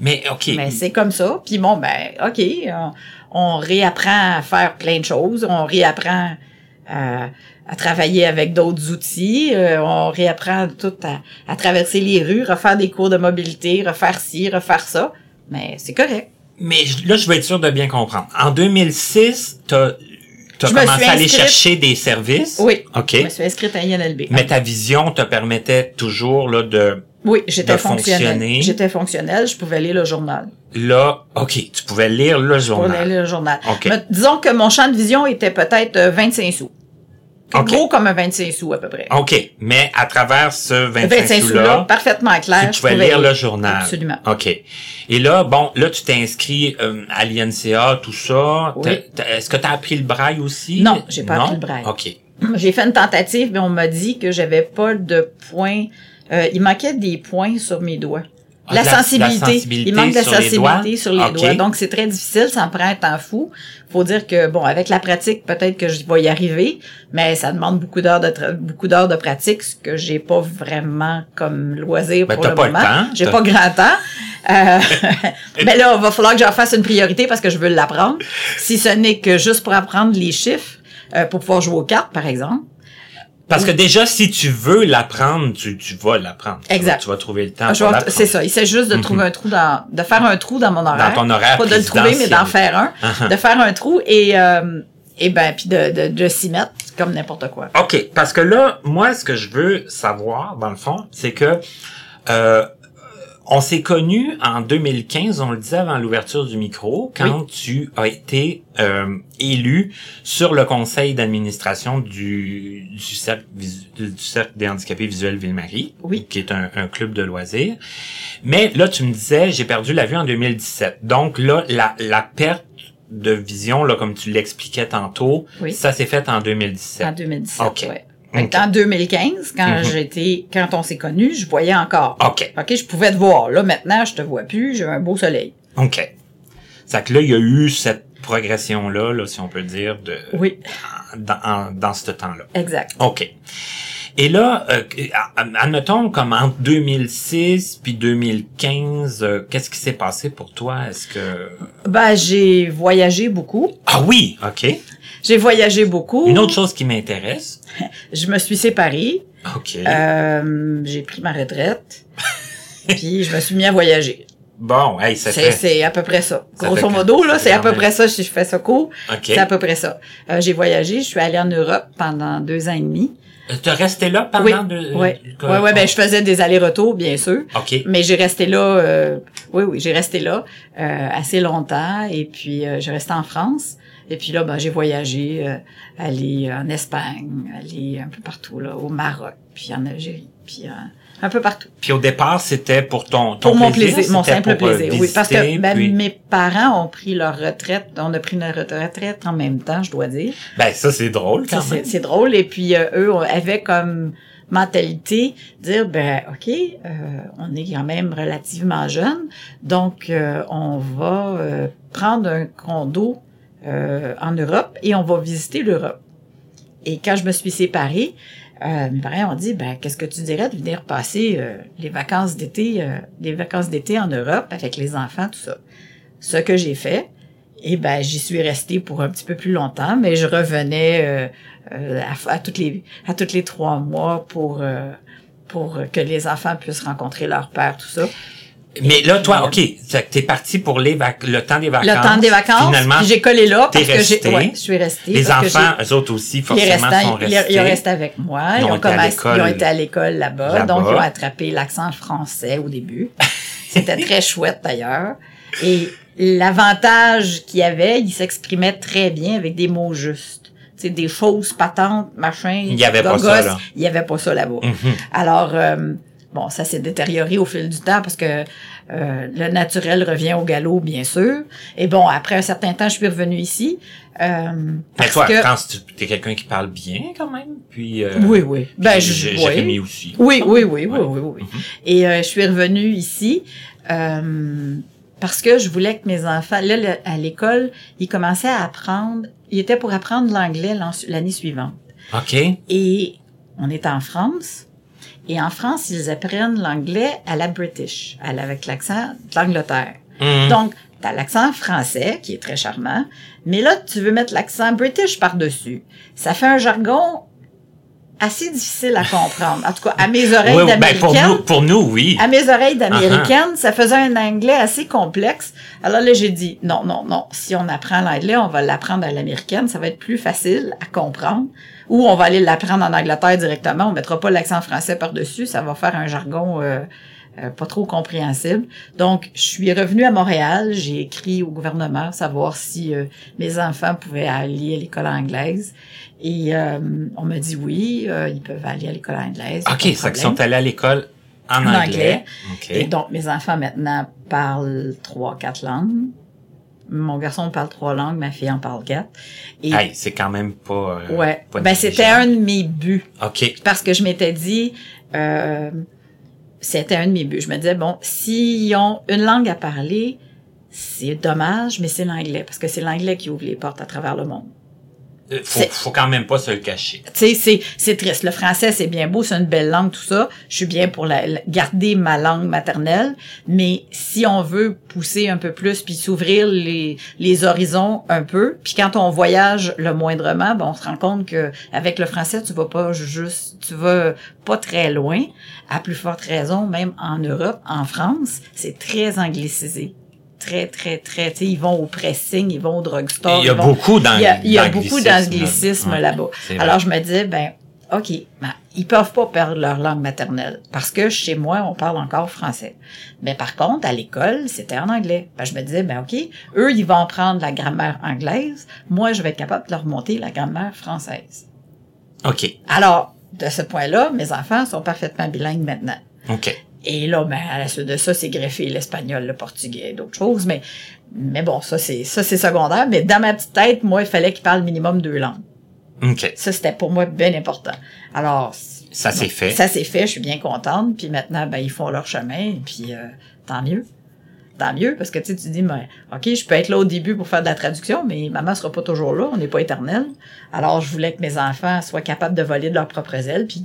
Mais OK. Mais c'est comme ça. Puis bon, ben, OK, on, on réapprend à faire plein de choses. On réapprend à, à travailler avec d'autres outils. euh, on réapprend tout à, à traverser les rues, refaire des cours de mobilité, refaire ci, refaire ça. Mais c'est correct. Mais là, je vais être sûr de bien comprendre. En 2006, t'as as Je me commencé à aller inscrite- chercher des services? Oui. OK. Je me suis inscrite à INLB. Mais ta vision te permettait toujours là de oui, j'étais fonctionner. J'étais fonctionnelle, je pouvais lire le journal. là, OK, tu pouvais lire le Je pouvais journal. lire le journal. OK. Mais disons que mon champ de vision était peut-être euh, 25 sous. OK. Gros comme un 25 sous à peu près. OK, mais à travers ce 25, 25 sous sous-là, là, parfaitement clair. tu je pouvais lire le journal. Absolument. OK. Et là, bon, là, tu t'es inscrit euh, à l'INCA, tout ça. Oui. Est-ce que tu as appris le braille aussi? Non, j'ai pas Non? appris le braille. OK. J'ai fait une tentative, mais on m'a dit que j'avais pas de points. Euh, il manquait des points sur mes doigts. Ah, La, sensibilité. la sensibilité Il manque de sur les sensibilité sur les doigts. Donc, c'est très difficile. Ça me prend un temps fou. Faut dire que, bon, avec la pratique, peut-être que je vais y arriver, mais ça demande beaucoup d'heures de, beaucoup d'heures de pratique, ce que j'ai pas vraiment comme loisir Ben, pour le pas moment. J'ai pas grand temps. Euh, mais là, il va falloir que j'en fasse une priorité parce que je veux l'apprendre. Si ce n'est que juste pour apprendre les chiffres, euh, pour pouvoir jouer aux cartes, par exemple. Parce que déjà, si tu veux l'apprendre, tu, tu vas l'apprendre. Tu vas- Exact. Tu vas, trouver le temps. C'est ça. Il s'agit juste de trouver un trou dans, de faire un trou dans mon horaire. Dans ton horaire Pas de le trouver, mais d'en faire un. Uh-huh. De faire un trou et, euh, et ben, puis de, de, de s'y mettre comme n'importe quoi. OK, parce que là, moi, ce que je veux savoir, dans le fond, c'est que euh, on s'est connus en 2015, on le disait avant l'ouverture du micro, quand tu as été euh, élu sur le conseil d'administration du, du, cercle, du Cercle des handicapés visuels Ville-Marie, Oui. qui est un, un club de loisirs. Mais là, tu me disais, j'ai perdu la vue en 2017. Donc là, la, la perte de vision, là, comme tu l'expliquais tantôt, Oui. ça s'est fait en 2017. En 2017. OK. Ouais. En 2015, quand Mhm. j'étais, quand on s'est connus, je voyais encore. OK. OK, je pouvais te voir. Là, maintenant, je te vois plus. J'ai un beau soleil. OK. C'est que là, il y a eu cette progression-là, là, si on peut dire, de Oui, dans, en- dans ce temps-là. exact. OK. Et là, euh, admettons comme entre 2006 puis 2015, euh, qu'est-ce qui s'est passé pour toi? Est-ce que... Ben, j'ai voyagé beaucoup. Ah oui, OK. J'ai voyagé beaucoup. Une autre chose qui m'intéresse. Je me suis séparée. OK. Euh, j'ai pris ma retraite. puis je me suis mis à voyager. bon, hey, ça C'est, fait... c'est à peu près ça. Ça Grosso modo, là, c'est à peu près ça si je fais ça court. OK. C'est à peu près ça. Euh, j'ai voyagé, je suis allée en Europe pendant deux ans et demi. Euh, T'as resté là pendant Oui, de... ouais. que- Ouais, ouais, ben je faisais des allers-retours, bien sûr. OK. Mais j'ai resté là, euh, oui, oui, j'ai resté là euh, assez longtemps. Et puis, euh, j'ai resté en France. Et puis là, ben, j'ai voyagé, euh, aller en Espagne, aller un peu partout, là, au Maroc, puis en Algérie, puis euh, un peu partout. Puis au départ, c'était pour ton, ton Pour mon plaisir, mon simple pour, euh, plaisir. Oui, parce que visiter, ben, puis- mes parents ont pris leur retraite, on a pris notre retraite en même temps, je dois dire. Ben, ça, c'est drôle, quand C'est même. c'est drôle. Et puis, euh, eux avaient comme mentalité dire, ben, OK, euh, on est quand même relativement jeune, donc euh, on va euh, prendre un condo euh, en Europe et on va visiter l'Europe. Et quand je me suis séparée, euh, mes parents ont dit, ben, qu'est-ce que tu dirais de venir passer euh, les vacances d'été, euh, les vacances d'été en Europe avec les enfants, tout ça? Ce que j'ai fait, et ben, j'y suis restée pour un petit peu plus longtemps, mais je revenais à, à toutes les à toutes les trois mois pour pour que les enfants puissent rencontrer leur père, tout ça. Mais là, toi, OK, t'es parti pour les vac- le temps des vacances. Le temps des vacances, Finalement, j'ai collé là parce que j'ai resté. ouais, je suis restée. les enfants, eux autres aussi, les forcément, restants, sont ils, restés. ils restent avec moi. Ils Ils, ont ont, été à commencé- l'école ils ont été à l'école là-bas, donc ils ont attrapé l'accent français au début. C'était très chouette d'ailleurs. Et l'avantage qu'il y avait, il s'exprimait très bien avec des mots justes. Tu sais, des choses patentes, machin. Il y avait pas ça, là. Il y avait pas ça là-bas. Mhm. Alors, euh, bon, ça s'est détérioré au fil du temps parce que euh, le naturel revient au galop, bien sûr. Et bon, après un certain temps, je suis revenue ici. Euh, parce toi, que... France, tu es quelqu'un qui parle bien, quand même, puis... euh, Oui, oui. Ben, je, oui. Aussi. Oui, oui, oui, oui, Ouais. oui, oui. Mhm. Et euh, je suis revenue ici euh, parce que je voulais que mes enfants, là, le- à l'école, ils commençaient à apprendre, ils étaient pour apprendre l'anglais l'an- l'année suivante. OK. Et on est en France. Et en France, ils apprennent l'anglais à la British, à la- avec l'accent de l'Angleterre. Mhm. Donc, t'as l'accent français, qui est très charmant, mais là, tu veux mettre l'accent british par-dessus. Ça fait un jargon assez difficile à comprendre. En tout cas, à mes oreilles Oui, ben, pour d'américaine, nous, pour nous, oui. à mes oreilles d'américaine, Uh-huh. ça faisait un anglais assez complexe. Alors là, j'ai dit, non, non, non, si on apprend l'anglais, on va l'apprendre à l'américaine, ça va être plus facile à comprendre. Ou on va aller l'apprendre en Angleterre directement, on mettra pas l'accent français par-dessus, ça va faire un jargon euh, euh, pas trop compréhensible. Donc, je suis revenue à Montréal, j'ai écrit au gouvernement savoir si euh, mes enfants pouvaient aller à l'école anglaise. Et euh, on m'a dit oui, euh, ils peuvent aller à l'école anglaise. OK, c'est qu'ils sont allés à l'école en, En anglais. anglais. OK. Et donc, mes enfants maintenant parlent trois, quatre langues. Mon garçon parle trois langues, ma fille en parle quatre. Et Hey, c'est quand même pas... euh, ouais, pas ben c'était un de mes buts OK. parce que je m'étais dit, euh, c'était un de mes buts. Je me disais bon, s'ils ont une langue à parler, c'est dommage, mais c'est l'anglais parce que c'est l'anglais qui ouvre les portes à travers le monde. Euh, Faut, faut quand même pas se le cacher. Tu sais, c'est, c'est triste. Le français, c'est bien beau, c'est une belle langue, tout ça. Je suis bien pour la, la- garder ma langue maternelle, mais si on veut pousser un peu plus, puis s'ouvrir les, les horizons un peu, puis quand on voyage le moindrement, ben on se rend compte que avec le français, tu vas pas juste, tu vas pas très loin. À plus forte raison, même en Europe, en France, c'est très anglicisé. Très, très, très, tu sais, ils vont au pressing, ils vont au drugstore. Il y a vont- beaucoup d'ang- il y a, il y a d'anglicisme, beaucoup d'anglicisme ouais. là-bas. Alors, je me disais, ben, OK, ben, ils peuvent pas perdre leur langue maternelle parce que chez moi, on parle encore français. Mais par contre, à l'école, c'était en anglais. Ben, je me disais, ben, OK, eux, ils vont apprendre la grammaire anglaise. Moi, je vais être capable de leur monter la grammaire française. OK. Alors, de ce point-là, mes enfants sont parfaitement bilingues maintenant. OK. Et là, ben, à la suite de ça, c'est greffé l'espagnol, le portugais, d'autres choses. Mais, mais bon, ça, c'est, ça, c'est secondaire. Mais dans ma petite tête, moi, il fallait qu'ils parlent minimum deux langues. OK. Ça, c'était pour moi bien important. Alors, Ça s'est fait. ça s'est fait, je suis bien contente. Puis maintenant, ben, ils font leur chemin, et puis euh, tant mieux. tant mieux, parce que tu tu dis, mais, OK, je peux être là au début pour faire de la traduction, mais maman sera pas toujours là, on n'est pas éternel. Alors, je voulais que mes enfants soient capables de voler de leurs propres ailes, puis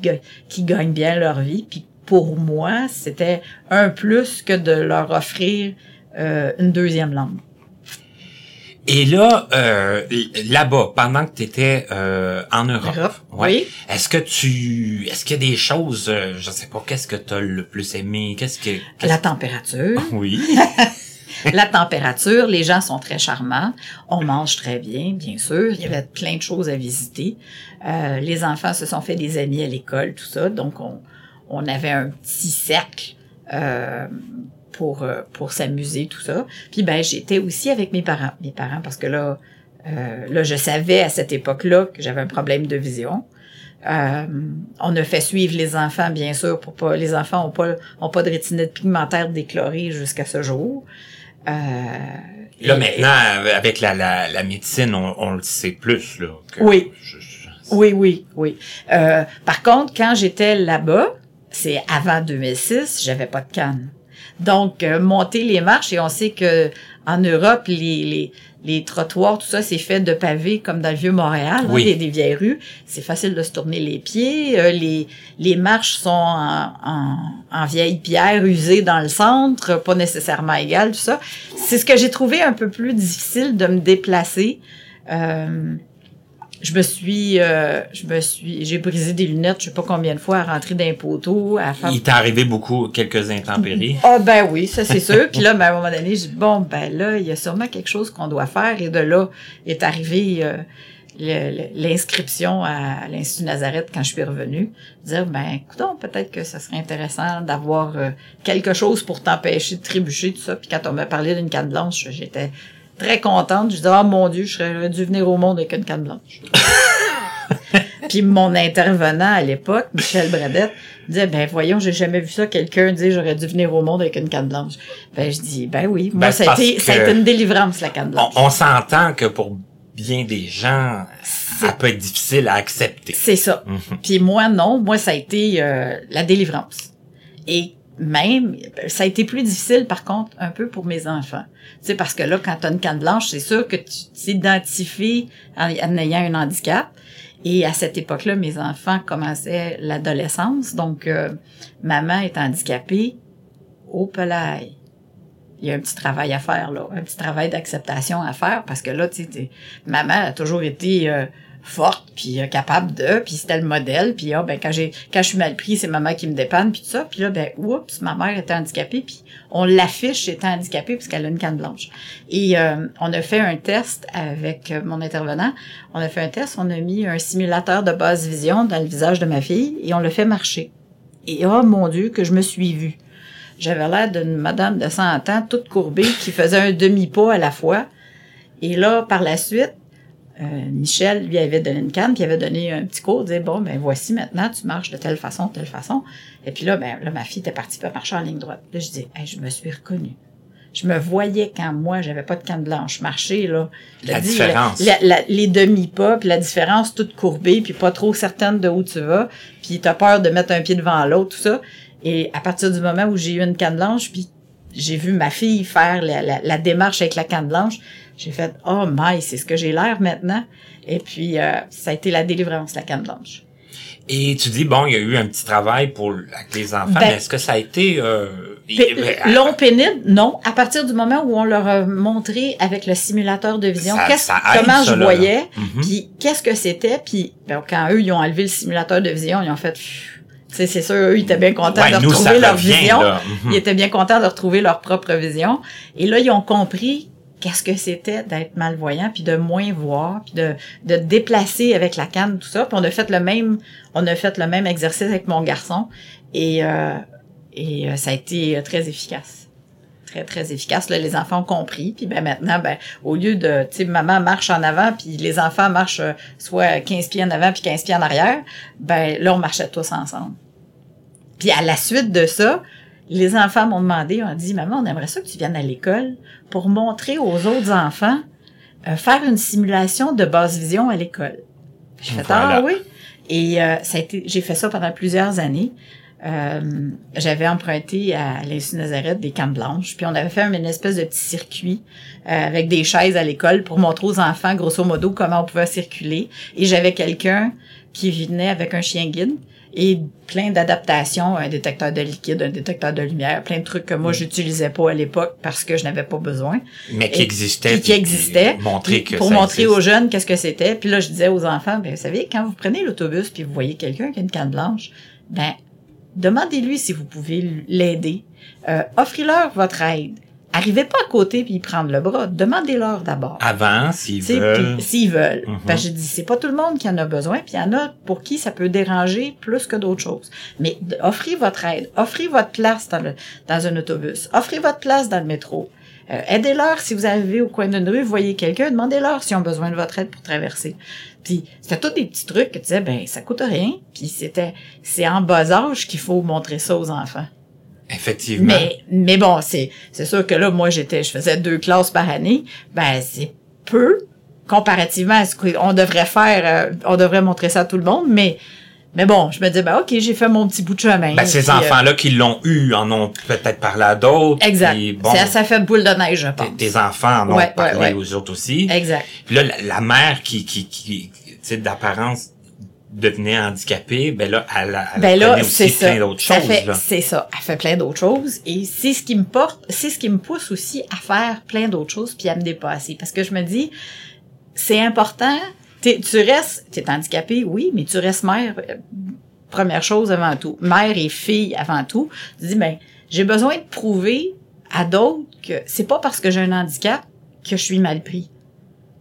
qu'ils gagnent bien leur vie. Puis pour moi, c'était un plus que de leur offrir euh, une deuxième langue. Et là, euh, là-bas, pendant que tu étais en Europe, Europe, ouais, oui. est-ce que tu, est-ce qu'il y a des choses, euh, je sais pas, qu'est-ce que tu as le plus aimé, qu'est-ce que, La température. oui, la température, les gens sont très charmants, on mange très bien, bien sûr, il y avait plein de choses à visiter. Euh, les enfants se sont fait des amis à l'école, tout ça, donc on, on avait un petit cercle euh, pour euh, pour s'amuser, tout ça. Puis ben j'étais aussi avec mes parents, mes parents parce que là euh, là je savais à cette époque-là que j'avais un problème de vision. Euh, on a fait suivre les enfants, bien sûr, pour pas. Les enfants ont pas ont pas de rétinite pigmentaire déclarée jusqu'à ce jour. Euh, Là, et- maintenant, avec la, la, la médecine, on, on le sait plus, là. que Oui. je- je- Oui, oui, oui. Euh, par contre, quand j'étais là-bas, c'est avant 2006, j'avais pas de canne. Donc, euh, monter les marches, et on sait que en Europe, les, les, les trottoirs, tout ça, c'est fait de pavés comme dans le vieux Montréal, hein, Oui. des, des vieilles rues. C'est facile de se tourner les pieds. Euh, les, les marches sont en, en, en vieille pierre usée dans le centre, pas nécessairement égales, tout ça. C'est ce que j'ai trouvé un peu plus difficile de me déplacer. Euh, je me suis, euh, je me suis, j'ai brisé des lunettes, je sais pas combien de fois, à rentrer dans un poteau, à faire. Il t'est arrivé beaucoup, quelques intempéries. Ah ben oui, ça c'est sûr. Puis là, ben, à un moment donné, j'ai dit bon ben là, il y a sûrement quelque chose qu'on doit faire. Et de là est arrivé euh, l'inscription à l'Institut Nazareth quand je suis revenue. Dire ben écoutons, peut-être que ça serait intéressant d'avoir euh, quelque chose pour t'empêcher de trébucher tout ça. Puis quand on m'a parlé d'une canne blanche, j'étais très contente. Je disais oh mon Dieu, je serais dû venir au monde avec une canne blanche. Puis mon intervenant à l'époque, Michel Bradette, disait ben voyons, j'ai jamais vu ça quelqu'un dire j'aurais dû venir au monde avec une canne blanche. Ben je dis ben oui, moi Ben, ça a été ça a été une délivrance la canne blanche. on s'entend que pour bien des gens, ça peut être difficile à accepter. C'est ça. Mhm. Puis moi non, moi ça a été euh, la délivrance. Et même ça a été plus difficile par contre un peu pour mes enfants. Tu sais parce que là quand tu as une canne blanche, c'est sûr que tu t'identifies en, ayant un handicap. Et à cette époque-là, mes enfants commençaient l'adolescence, donc euh, maman est handicapée au pelail. Il y a un petit travail à faire là, un petit travail d'acceptation à faire parce que là, tu sais, maman a toujours été euh, forte puis euh, capable de, puis c'était le modèle, puis ah, ben quand j'ai quand je suis mal pris, c'est maman qui me dépanne puis tout ça, puis là ben oups, ma mère était handicapée puis on l'affiche étant handicapée puisqu'elle a une canne blanche. Et euh, on a fait un test avec euh, mon intervenant, on a fait un test, on a mis un simulateur de basse vision dans le visage de ma fille et on l'a fait marcher. Et oh mon dieu que je me suis vue. J'avais l'air d'une madame de 100 ans, toute courbée, qui faisait un demi-pas à la fois. Et là, par la suite, euh, Michel lui avait donné une canne, puis il avait donné un petit cours, disait bon ben voici maintenant tu marches de telle façon, telle façon. Et puis là ben là ma fille était partie pour marcher en ligne droite. Là je dis hey, je me suis reconnue. Je me voyais quand moi j'avais pas de canne blanche marcher là. La dis, différence. la- la- les demi-pas, puis la différence toute courbée, puis pas trop certaine de où tu vas, puis t'as peur de mettre un pied devant l'autre, tout ça. Et à partir du moment où j'ai eu une canne blanche, puis j'ai vu ma fille faire la démarche avec la canne blanche, j'ai fait « Oh my, c'est ce que j'ai l'air maintenant! » Et puis, euh, ça a été la délivrance, la canne blanche. Et tu dis, bon, il y a eu un petit travail pour avec les enfants, Ben- mais est-ce que ça a été... Euh, ben, long pénible, non. À partir du moment où on leur a montré avec le simulateur de vision Ça- qu'est-ce- ça aide, comment ça, je voyais. Mhm. puis qu'est-ce que c'était, puis ben, quand eux, ils ont enlevé le simulateur de vision, ils ont fait... C'est sûr, eux, ils étaient bien contents Ouais, de nous, retrouver leur revient, vision. Mhm. Ils étaient bien contents de retrouver leur propre vision. Et là, ils ont compris qu'est-ce que c'était d'être malvoyant, puis de moins voir, puis de, de déplacer avec la canne, tout ça. Puis on a fait le même, on a fait le même exercice avec mon garçon. Et, euh, et euh, ça a été très efficace. Très, très efficace. Les enfants ont compris. Puis ben maintenant, ben, au lieu de, tu sais, maman marche en avant, puis les enfants marchent euh, soit 15 pieds en avant, puis 15 pieds en arrière, ben là, on marchait tous ensemble. Puis à la suite de ça, les enfants m'ont demandé, ont dit, maman, on aimerait ça que tu viennes à l'école pour montrer aux autres enfants euh, faire une simulation de basse vision à l'école. J'ai fait Voilà. ah oui. Et euh, ça a été, j'ai fait ça pendant plusieurs années. euh, j'avais emprunté à l'Institut Nazareth des cannes blanches, puis on avait fait une espèce de petit circuit euh, avec des chaises à l'école pour montrer aux enfants, grosso modo, comment on pouvait circuler. Et j'avais quelqu'un qui venait avec un chien guide et plein d'adaptations, un détecteur de liquide, un détecteur de lumière, plein de trucs que moi Mm. j'utilisais pas à l'époque parce que je n'avais pas besoin. Mais qui. Montrer que pour ça montrer existe. aux jeunes qu'est-ce que c'était. Puis là, je disais aux enfants, ben, vous savez, quand vous prenez l'autobus puis vous voyez quelqu'un qui a une canne blanche, ben, demandez-lui si vous pouvez l'aider. Euh, offrez-leur votre aide. Arrivez pas à côté puis prendre le bras. Demandez-leur d'abord. Avant, s'ils veulent. S'ils veulent. Mhm. Je dis, c'est pas tout le monde qui en a besoin, puis il y en a pour qui ça peut déranger plus que d'autres choses. Mais offrez votre aide, offrez votre place dans, le, dans un autobus, offrez votre place dans le métro. Euh, Aidez-leur si vous arrivez au coin d'une rue, vous voyez quelqu'un, demandez-leur s'ils ont besoin de votre aide pour traverser. Puis c'était tous des petits trucs que tu disais, ben ça coûte rien, puis c'était c'est en bas âge qu'il faut montrer ça aux enfants. Effectivement. Mais, mais bon, c'est, c'est sûr que là, moi, j'étais, je faisais deux classes par année. Ben, c'est peu comparativement à ce qu'on devrait faire. euh, on devrait montrer ça à tout le monde, mais, mais bon, je me disais, ben, OK, j'ai fait mon petit bout de chemin. Ben, ces euh, enfants-là qui l'ont eu en ont peut-être parlé à d'autres. exact. bon, ça, ça fait boule de neige, je pense. tes, enfants en ont Ouais, parlé ouais. aux autres aussi. Exact. Puis là, la, la mère qui, qui, qui tu sais, d'apparence devenait handicapée, ben là, elle, elle Ben là, aussi plein d'autres choses. C'est ça. Elle fait plein d'autres choses. Et c'est ce qui me porte, c'est ce qui me pousse aussi à faire plein d'autres choses puis à me dépasser. Parce que je me dis, c'est important. Tu restes, t'es handicapé, oui, mais tu restes mère. euh, Première chose avant tout. Mère et fille avant tout. Tu dis, ben, j'ai besoin de prouver à d'autres que c'est pas parce que j'ai un handicap que je suis mal pris.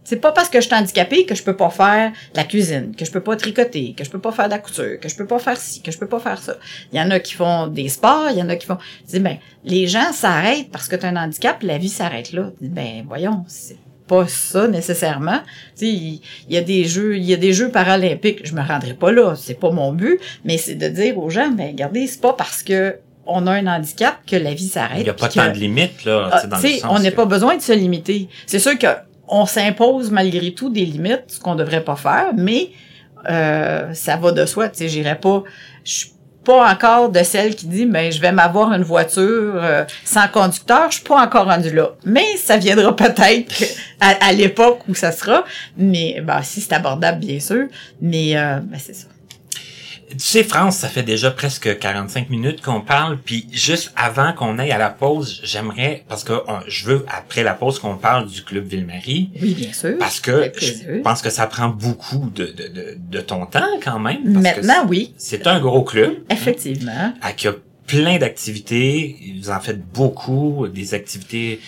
C'est pas parce que je suis handicapée que je peux pas faire la cuisine, que je peux pas tricoter, que je peux pas faire de la couture, que je peux pas faire ci, que je peux pas faire ça. Il y en a qui font des sports, il y en a qui font. Dis ben les gens s'arrêtent parce que tu as un handicap, la vie s'arrête là. Dis, ben voyons, c'est pas ça nécessairement. Tu sais, il y a des jeux, il y a des jeux paralympiques, je me rendrai pas là, c'est pas mon but, mais c'est de dire aux gens ben regardez, c'est pas parce que on a un handicap que la vie s'arrête. Il n'y a pas que- tant de limites, là, ah, dans le sens on n'a que- pas besoin de se limiter. C'est sûr que on s'impose malgré tout des limites, ce qu'on devrait pas faire, mais euh, ça va de soi. Tu sais, j'irai pas. Je suis pas encore de celle qui dit, ben je vais m'avoir une voiture euh, sans conducteur. Je suis pas encore rendue là, mais ça viendra peut-être à, l'époque où ça sera. Mais ben si c'est abordable, bien sûr. Mais euh, ben, c'est ça. Tu sais, France, ça fait déjà presque 45 minutes qu'on parle, puis juste avant qu'on aille à la pause, j'aimerais, parce que on- je veux, après la pause, qu'on parle du Club Ville-Marie, Oui, bien sûr. parce que je pense que ça prend beaucoup de, de, de, de ton temps quand même. parce que Maintenant, oui, c'est un gros club. effectivement. Avec plein d'activités, vous en faites beaucoup, des activités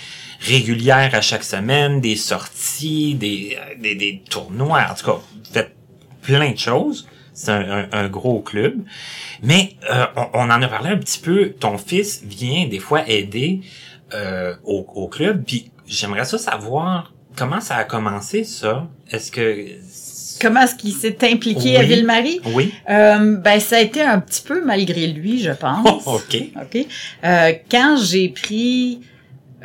régulières à chaque semaine, des sorties, des, euh, des, des tournois, en tout cas, vous faites plein de choses. C'est un, un- un gros club. Mais euh, on, on en a parlé un petit peu, ton fils vient des fois aider euh, au, au club, puis j'aimerais ça savoir comment ça a commencé ça. Est-ce que... Comment est-ce qu'il s'est impliqué à. Ville-Marie? Oui. Euh, ben, ça a été un petit peu malgré lui, je pense. Oh, OK. OK. Euh, quand j'ai pris...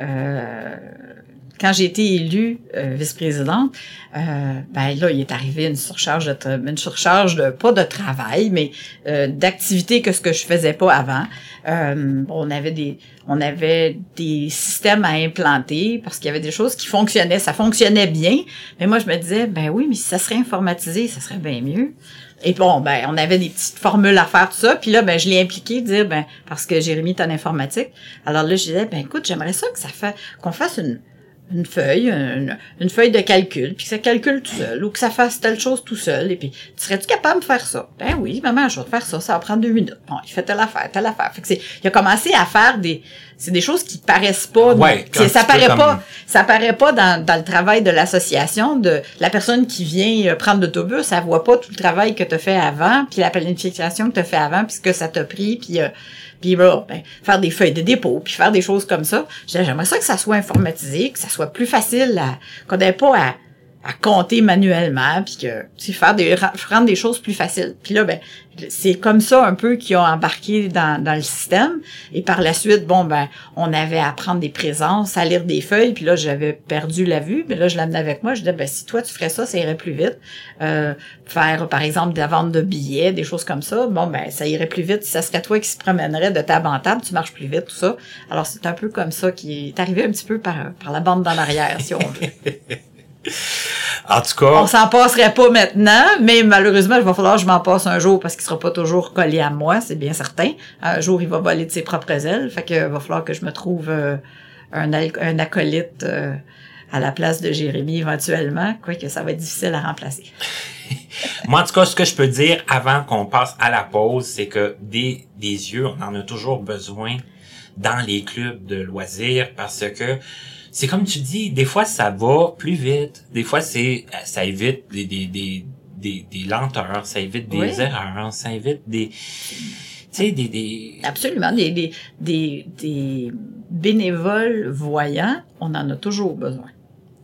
euh, quand j'ai été élue euh, vice-présidente, euh, ben là, il est arrivé une surcharge de une surcharge de pas de travail, mais euh, d'activités que ce que je faisais pas avant. Euh, on avait des on avait des systèmes à implanter parce qu'il y avait des choses qui fonctionnaient, ça fonctionnait bien, mais moi je me disais ben oui, mais si ça serait informatisé, ça serait bien mieux. Et bon, ben, on avait des petites formules à faire, tout ça. Puis là, ben, je l'ai impliqué, dire, ben, parce que Jérémy est en informatique. Alors là, je disais, ben, écoute, j'aimerais ça que ça fait, qu'on fasse une, une feuille, une, une feuille de calcul, puis que ça calcule tout seul, ou que ça fasse telle chose tout seul. Et puis, serais-tu capable de faire ça? Ben oui, maman, je vais te faire ça, ça va prendre deux minutes. Bon, il fait telle affaire, telle affaire. Fait que c'est, il a commencé à faire des, c'est des choses qui paraissent pas, Ouais, ça paraît comme- pas, ça paraît pas dans, dans le travail de l'association de la personne qui vient euh, prendre l'autobus, elle voit pas tout le travail que tu as fait avant, puis la planification que tu as fait avant, puis ce que ça t'a pris, puis euh, puis ben, faire des feuilles de dépôt, puis faire des choses comme ça. J'aimerais ça que ça soit informatisé, que ça soit plus facile, qu'on n'ait pas à, à compter manuellement, puis que tu faire des rendre des choses plus faciles. Puis là, ben c'est comme ça un peu qu'ils ont embarqué dans, dans le système. Et par la suite, bon ben on avait à prendre des présences, à lire des feuilles. Puis là, j'avais perdu la vue. Mais là, je l'amenais avec moi. Je disais ben si toi tu ferais ça, ça irait plus vite. Euh, faire par exemple de la vente de billets, des choses comme ça. Bon ben ça irait plus vite. Ça serait toi qui se promènerait de table en table, tu marches plus vite, tout ça. Alors c'est un peu comme ça qui est arrivé un petit peu par par la bande dans l'arrière, si on veut. En tout cas. On s'en passerait pas maintenant, mais malheureusement, il va falloir que je m'en passe un jour parce qu'il sera pas toujours collé à moi, c'est bien certain. Un jour, il va voler de ses propres ailes. Fait que va falloir que je me trouve euh, un, un acolyte euh, à la place de Jérémy éventuellement, quoique ça va être difficile à remplacer. Moi, en tout cas, ce que je peux dire avant qu'on passe à la pause, c'est que des, des yeux, on en a toujours besoin dans les clubs de loisirs parce que c'est comme tu dis, des fois ça va plus vite, des fois c'est ça évite des, des, des, des, des lenteurs, ça évite des erreurs, ça évite des tu sais des, des absolument des, des des des bénévoles voyants, on en a toujours besoin.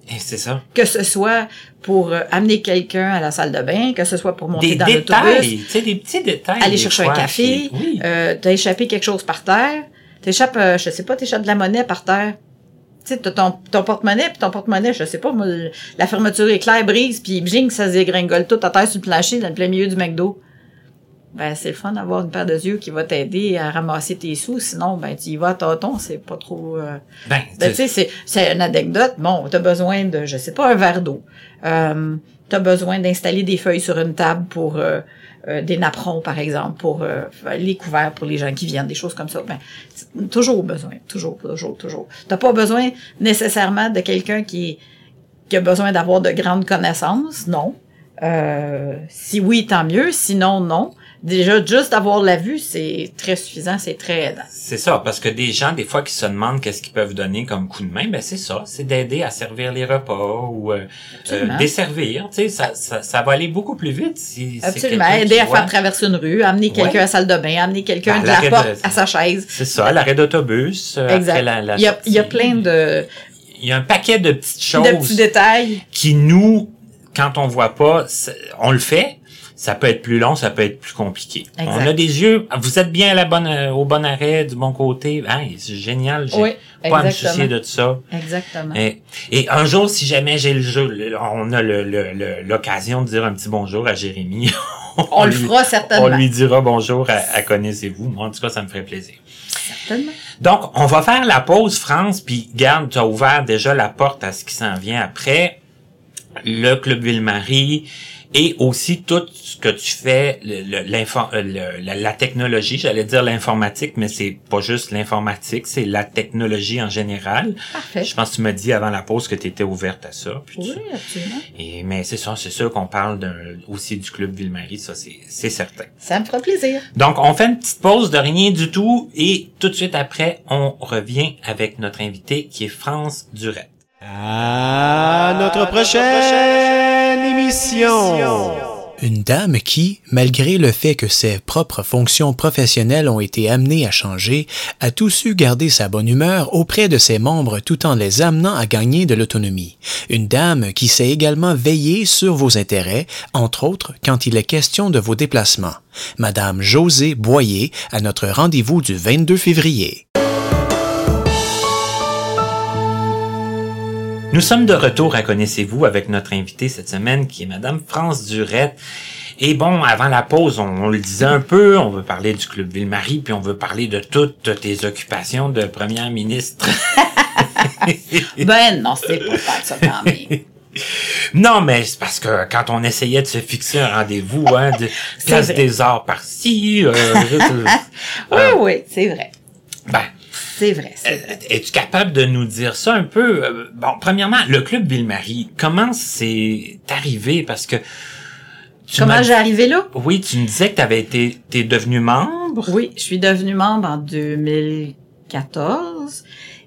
Et c'est ça. Que ce soit pour euh, amener quelqu'un à la salle de bain, que ce soit pour monter des dans l'autobus, tu sais des petits détails. aller chercher fois, un café, oui. euh, t'as échappé quelque chose par terre, t'échappes, euh, je sais pas, t'échappes de la monnaie par terre. Tu sais, t'as ton, ton porte-monnaie, puis ton porte-monnaie, je sais pas, moi, la fermeture éclair brise, puis bing, ça se dégringole tout à terre sur le plancher dans le plein milieu du McDo. Ben, c'est le fun d'avoir une paire de yeux qui va t'aider à ramasser tes sous, sinon, ben, tu y vas à tâtons, c'est pas trop... euh, ben, ben, tu sais, c'est, c'est une anecdote. Bon, t'as besoin de, je sais pas, un verre d'eau. Euh, t'as besoin d'installer des feuilles sur une table pour euh, euh, des napperons, par exemple, pour euh, les couverts pour les gens qui viennent, des choses comme ça. Ben, toujours besoin, toujours, toujours, toujours. T'as pas besoin nécessairement de quelqu'un qui, qui a besoin d'avoir de grandes connaissances, non. Euh, si oui, tant mieux. Sinon, non. Déjà, juste d'avoir la vue, c'est très suffisant, c'est très aidant. C'est ça, parce que des gens, des fois, qui se demandent qu'est-ce qu'ils peuvent donner comme coup de main, ben c'est ça, c'est d'aider à servir les repas ou euh, euh, desservir. Tu sais, ça, ça, ça va aller beaucoup plus vite si Absolument. Aider à voit. faire traverser une rue, amener quelqu'un Ouais. à la salle de bain, amener quelqu'un Ben, de la porte de- à sa chaise. C'est ça, l'arrêt d'autobus euh, Exact. après la, la il, y a, il y a plein de, Il y a un paquet de petites choses de petits détails. qui nous, quand on voit pas, on le fait. Ça peut être plus long, ça peut être plus compliqué. Exact. On a des yeux. Vous êtes bien à la bonne, euh, au bon arrêt, du bon côté. Ah, c'est génial. J'ai Oui, pas à me soucier de ça. Exactement. Et, et un jour, si jamais j'ai le jeu, on a le- le- le- l'occasion de dire un petit bonjour à Jérémy. On, le lui- fera certainement. On lui dira bonjour à, à connaissez-vous. Moi, en tout cas, ça me ferait plaisir. Certainement. Donc, on va faire la pause, France, puis garde, tu as ouvert déjà la porte à ce qui s'en vient après. Le Club Ville-Marie et aussi tout ce que tu fais, le- le- l'info- euh, le- la, la technologie, j'allais dire l'informatique, mais c'est pas juste l'informatique, c'est la technologie en général. Parfait. Je pense que tu m'as dit avant la pause que tu étais ouverte à ça. puis Oui, tu- absolument. Et, mais c'est ça, c'est sûr qu'on parle d'un- aussi du Club Ville-Marie, ça c'est c'est certain. Ça me fera plaisir. Donc, on fait une petite pause de rien du tout et tout de suite après, on revient avec notre invité qui est France Durette. À notre prochaine Une dame qui, malgré le fait que ses propres fonctions professionnelles ont été amenées à changer, a tout su garder sa bonne humeur auprès de ses membres tout en les amenant à gagner de l'autonomie. Une dame qui sait également veiller sur vos intérêts, entre autres quand il est question de vos déplacements. Madame Josée Boyer à notre rendez-vous du 22 février. Nous sommes de retour à Connaissez-vous avec notre invité cette semaine qui est Madame France Durette. Et bon, avant la pause, on, on le disait un peu, on veut parler du Club Ville-Marie, puis on veut parler de toutes tes occupations de première ministre. Ben non, c'est pas faire ça quand même. non, mais c'est parce que quand on essayait de se fixer un rendez-vous, hein, de place vrai. des arts par-ci, euh, Oui, euh, oui, c'est vrai. ben, C'est vrai, c'est Euh, vrai. Es-tu capable de nous dire ça un peu? Euh, Bon, premièrement, le Club Ville-Marie, comment c'est arrivé? Parce que... tu Comment j'ai arrivé là? Oui, tu me disais que tu avais été... T'es devenu membre? Oui, je suis devenue membre en 2014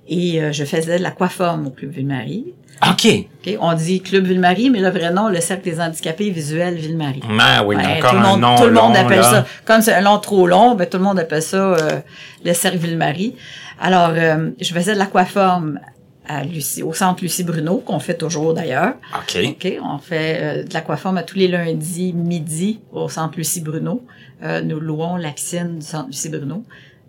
et euh, je faisais de la coifforme au Club Ville-Marie. OK. OK? On dit Club Ville-Marie, mais le vrai nom, le Cercle des handicapés visuels Ville-Marie. Ah oui, encore tout le un monde, nom tout le monde long, appelle là. ça. Comme c'est un nom trop long, ben, tout le monde appelle ça euh, le cercle Ville-Marie. Alors, euh, je faisais de l'aquaforme à Lucie, au centre Lucie Bruno, qu'on fait toujours d'ailleurs. OK. OK, on fait euh, de l'aquaforme à tous les lundis midi au centre Lucie Bruno. Euh, nous louons la piscine du centre Lucie Bruno.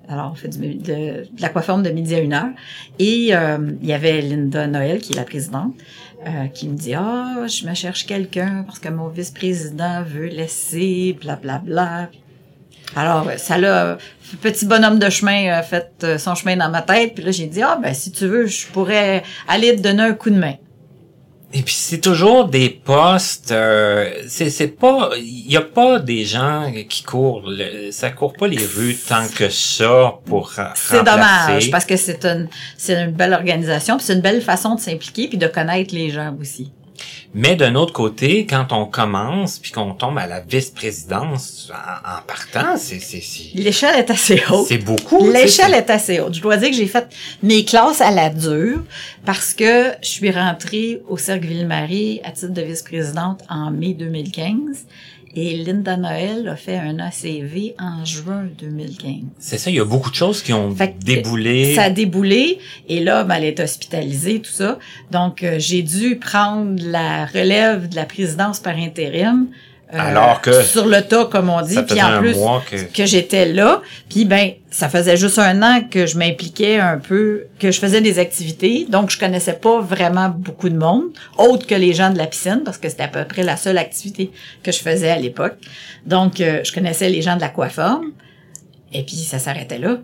Alors, on fait du, de, de l'aquaforme de midi à une heure. Et euh, il y avait Linda Noël, qui est la présidente, euh, qui me dit « Ah, je me cherche quelqu'un parce que mon vice-président veut laisser, blablabla. Bla, bla. » Alors, ça l'a, petit bonhomme de chemin a fait euh, son chemin dans ma tête. Puis là, j'ai dit, ah, ben, si tu veux, je pourrais aller te donner un coup de main. Et puis c'est toujours des postes, euh, c'est c'est pas, il y a pas des gens qui courent, le, ça court pas les rues tant que ça pour C'est dommage parce que c'est une c'est une belle organisation, puis c'est une belle façon de s'impliquer puis de connaître les gens aussi. Mais d'un autre côté, quand on commence puis qu'on tombe à la vice-présidence en, en, partant, c'est c'est l'échelle est assez haute. C'est beaucoup. L'échelle est assez haute. Je dois dire que j'ai fait mes classes à la dure parce que je suis rentrée au Cercle Ville-Marie à titre de vice-présidente en mai 2015 et Linda Noël a fait un ACV en juin 2015. C'est ça, il y a beaucoup de choses qui ont déboulé. Ça a déboulé et là, ben, elle est hospitalisée, tout ça. Donc, euh, j'ai dû prendre la relève de la présidence par intérim Alors que sur le tas comme on dit puis en plus que, que j'étais là puis ben ça faisait juste un an que je m'impliquais un peu que je faisais des activités. Donc je connaissais pas vraiment beaucoup de monde autre que les gens de la piscine parce que c'était à peu près la seule activité que je faisais à l'époque. Donc euh, je connaissais les gens de l'aquaforme et puis ça s'arrêtait là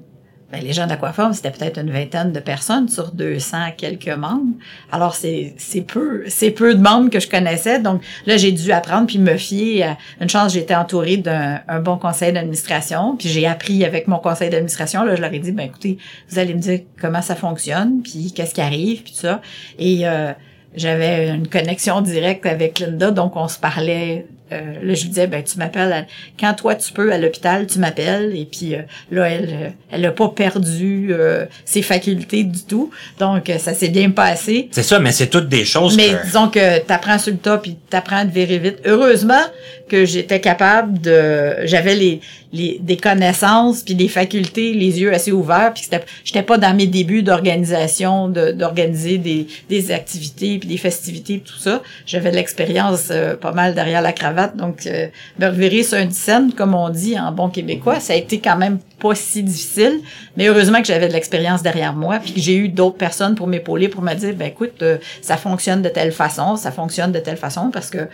ben, les gens d'Aquaforme, c'était peut-être une vingtaine de personnes sur 200 quelques membres. Alors, c'est, peu, c'est peu de membres que je connaissais. Donc, là, j'ai dû apprendre puis me fier une chance, j'étais entourée d'un un bon conseil d'administration. Puis j'ai appris avec mon conseil d'administration. Là, je leur ai dit, ben écoutez, vous allez me dire comment ça fonctionne, puis qu'est-ce qui arrive, puis tout ça. Et euh, j'avais une connexion directe avec Linda, donc on se parlait euh, là, je lui disais, ben, tu m'appelles quand toi tu peux à l'hôpital, tu m'appelles. Et puis euh, là, elle, euh, elle a pas perdu euh, ses facultés du tout. Donc, ça s'est bien passé. C'est ça, mais c'est toutes des choses. Mais disons que t'apprends sur le tas puis t'apprends à te virer vite. Heureusement que j'étais capable de, j'avais les, les des connaissances puis des facultés, les yeux assez ouverts. Puis j'étais pas dans mes débuts d'organisation, d'organiser des, des activités puis des festivités tout ça. J'avais de l'expérience pas mal derrière la cravate donc, euh, me sur une scène, comme on dit en bon québécois, ça a été quand même pas si difficile. Mais heureusement que j'avais de l'expérience derrière moi, puis que j'ai eu d'autres personnes pour m'épauler, pour me dire, ben écoute, euh, ça fonctionne de telle façon, ça fonctionne de telle façon, parce que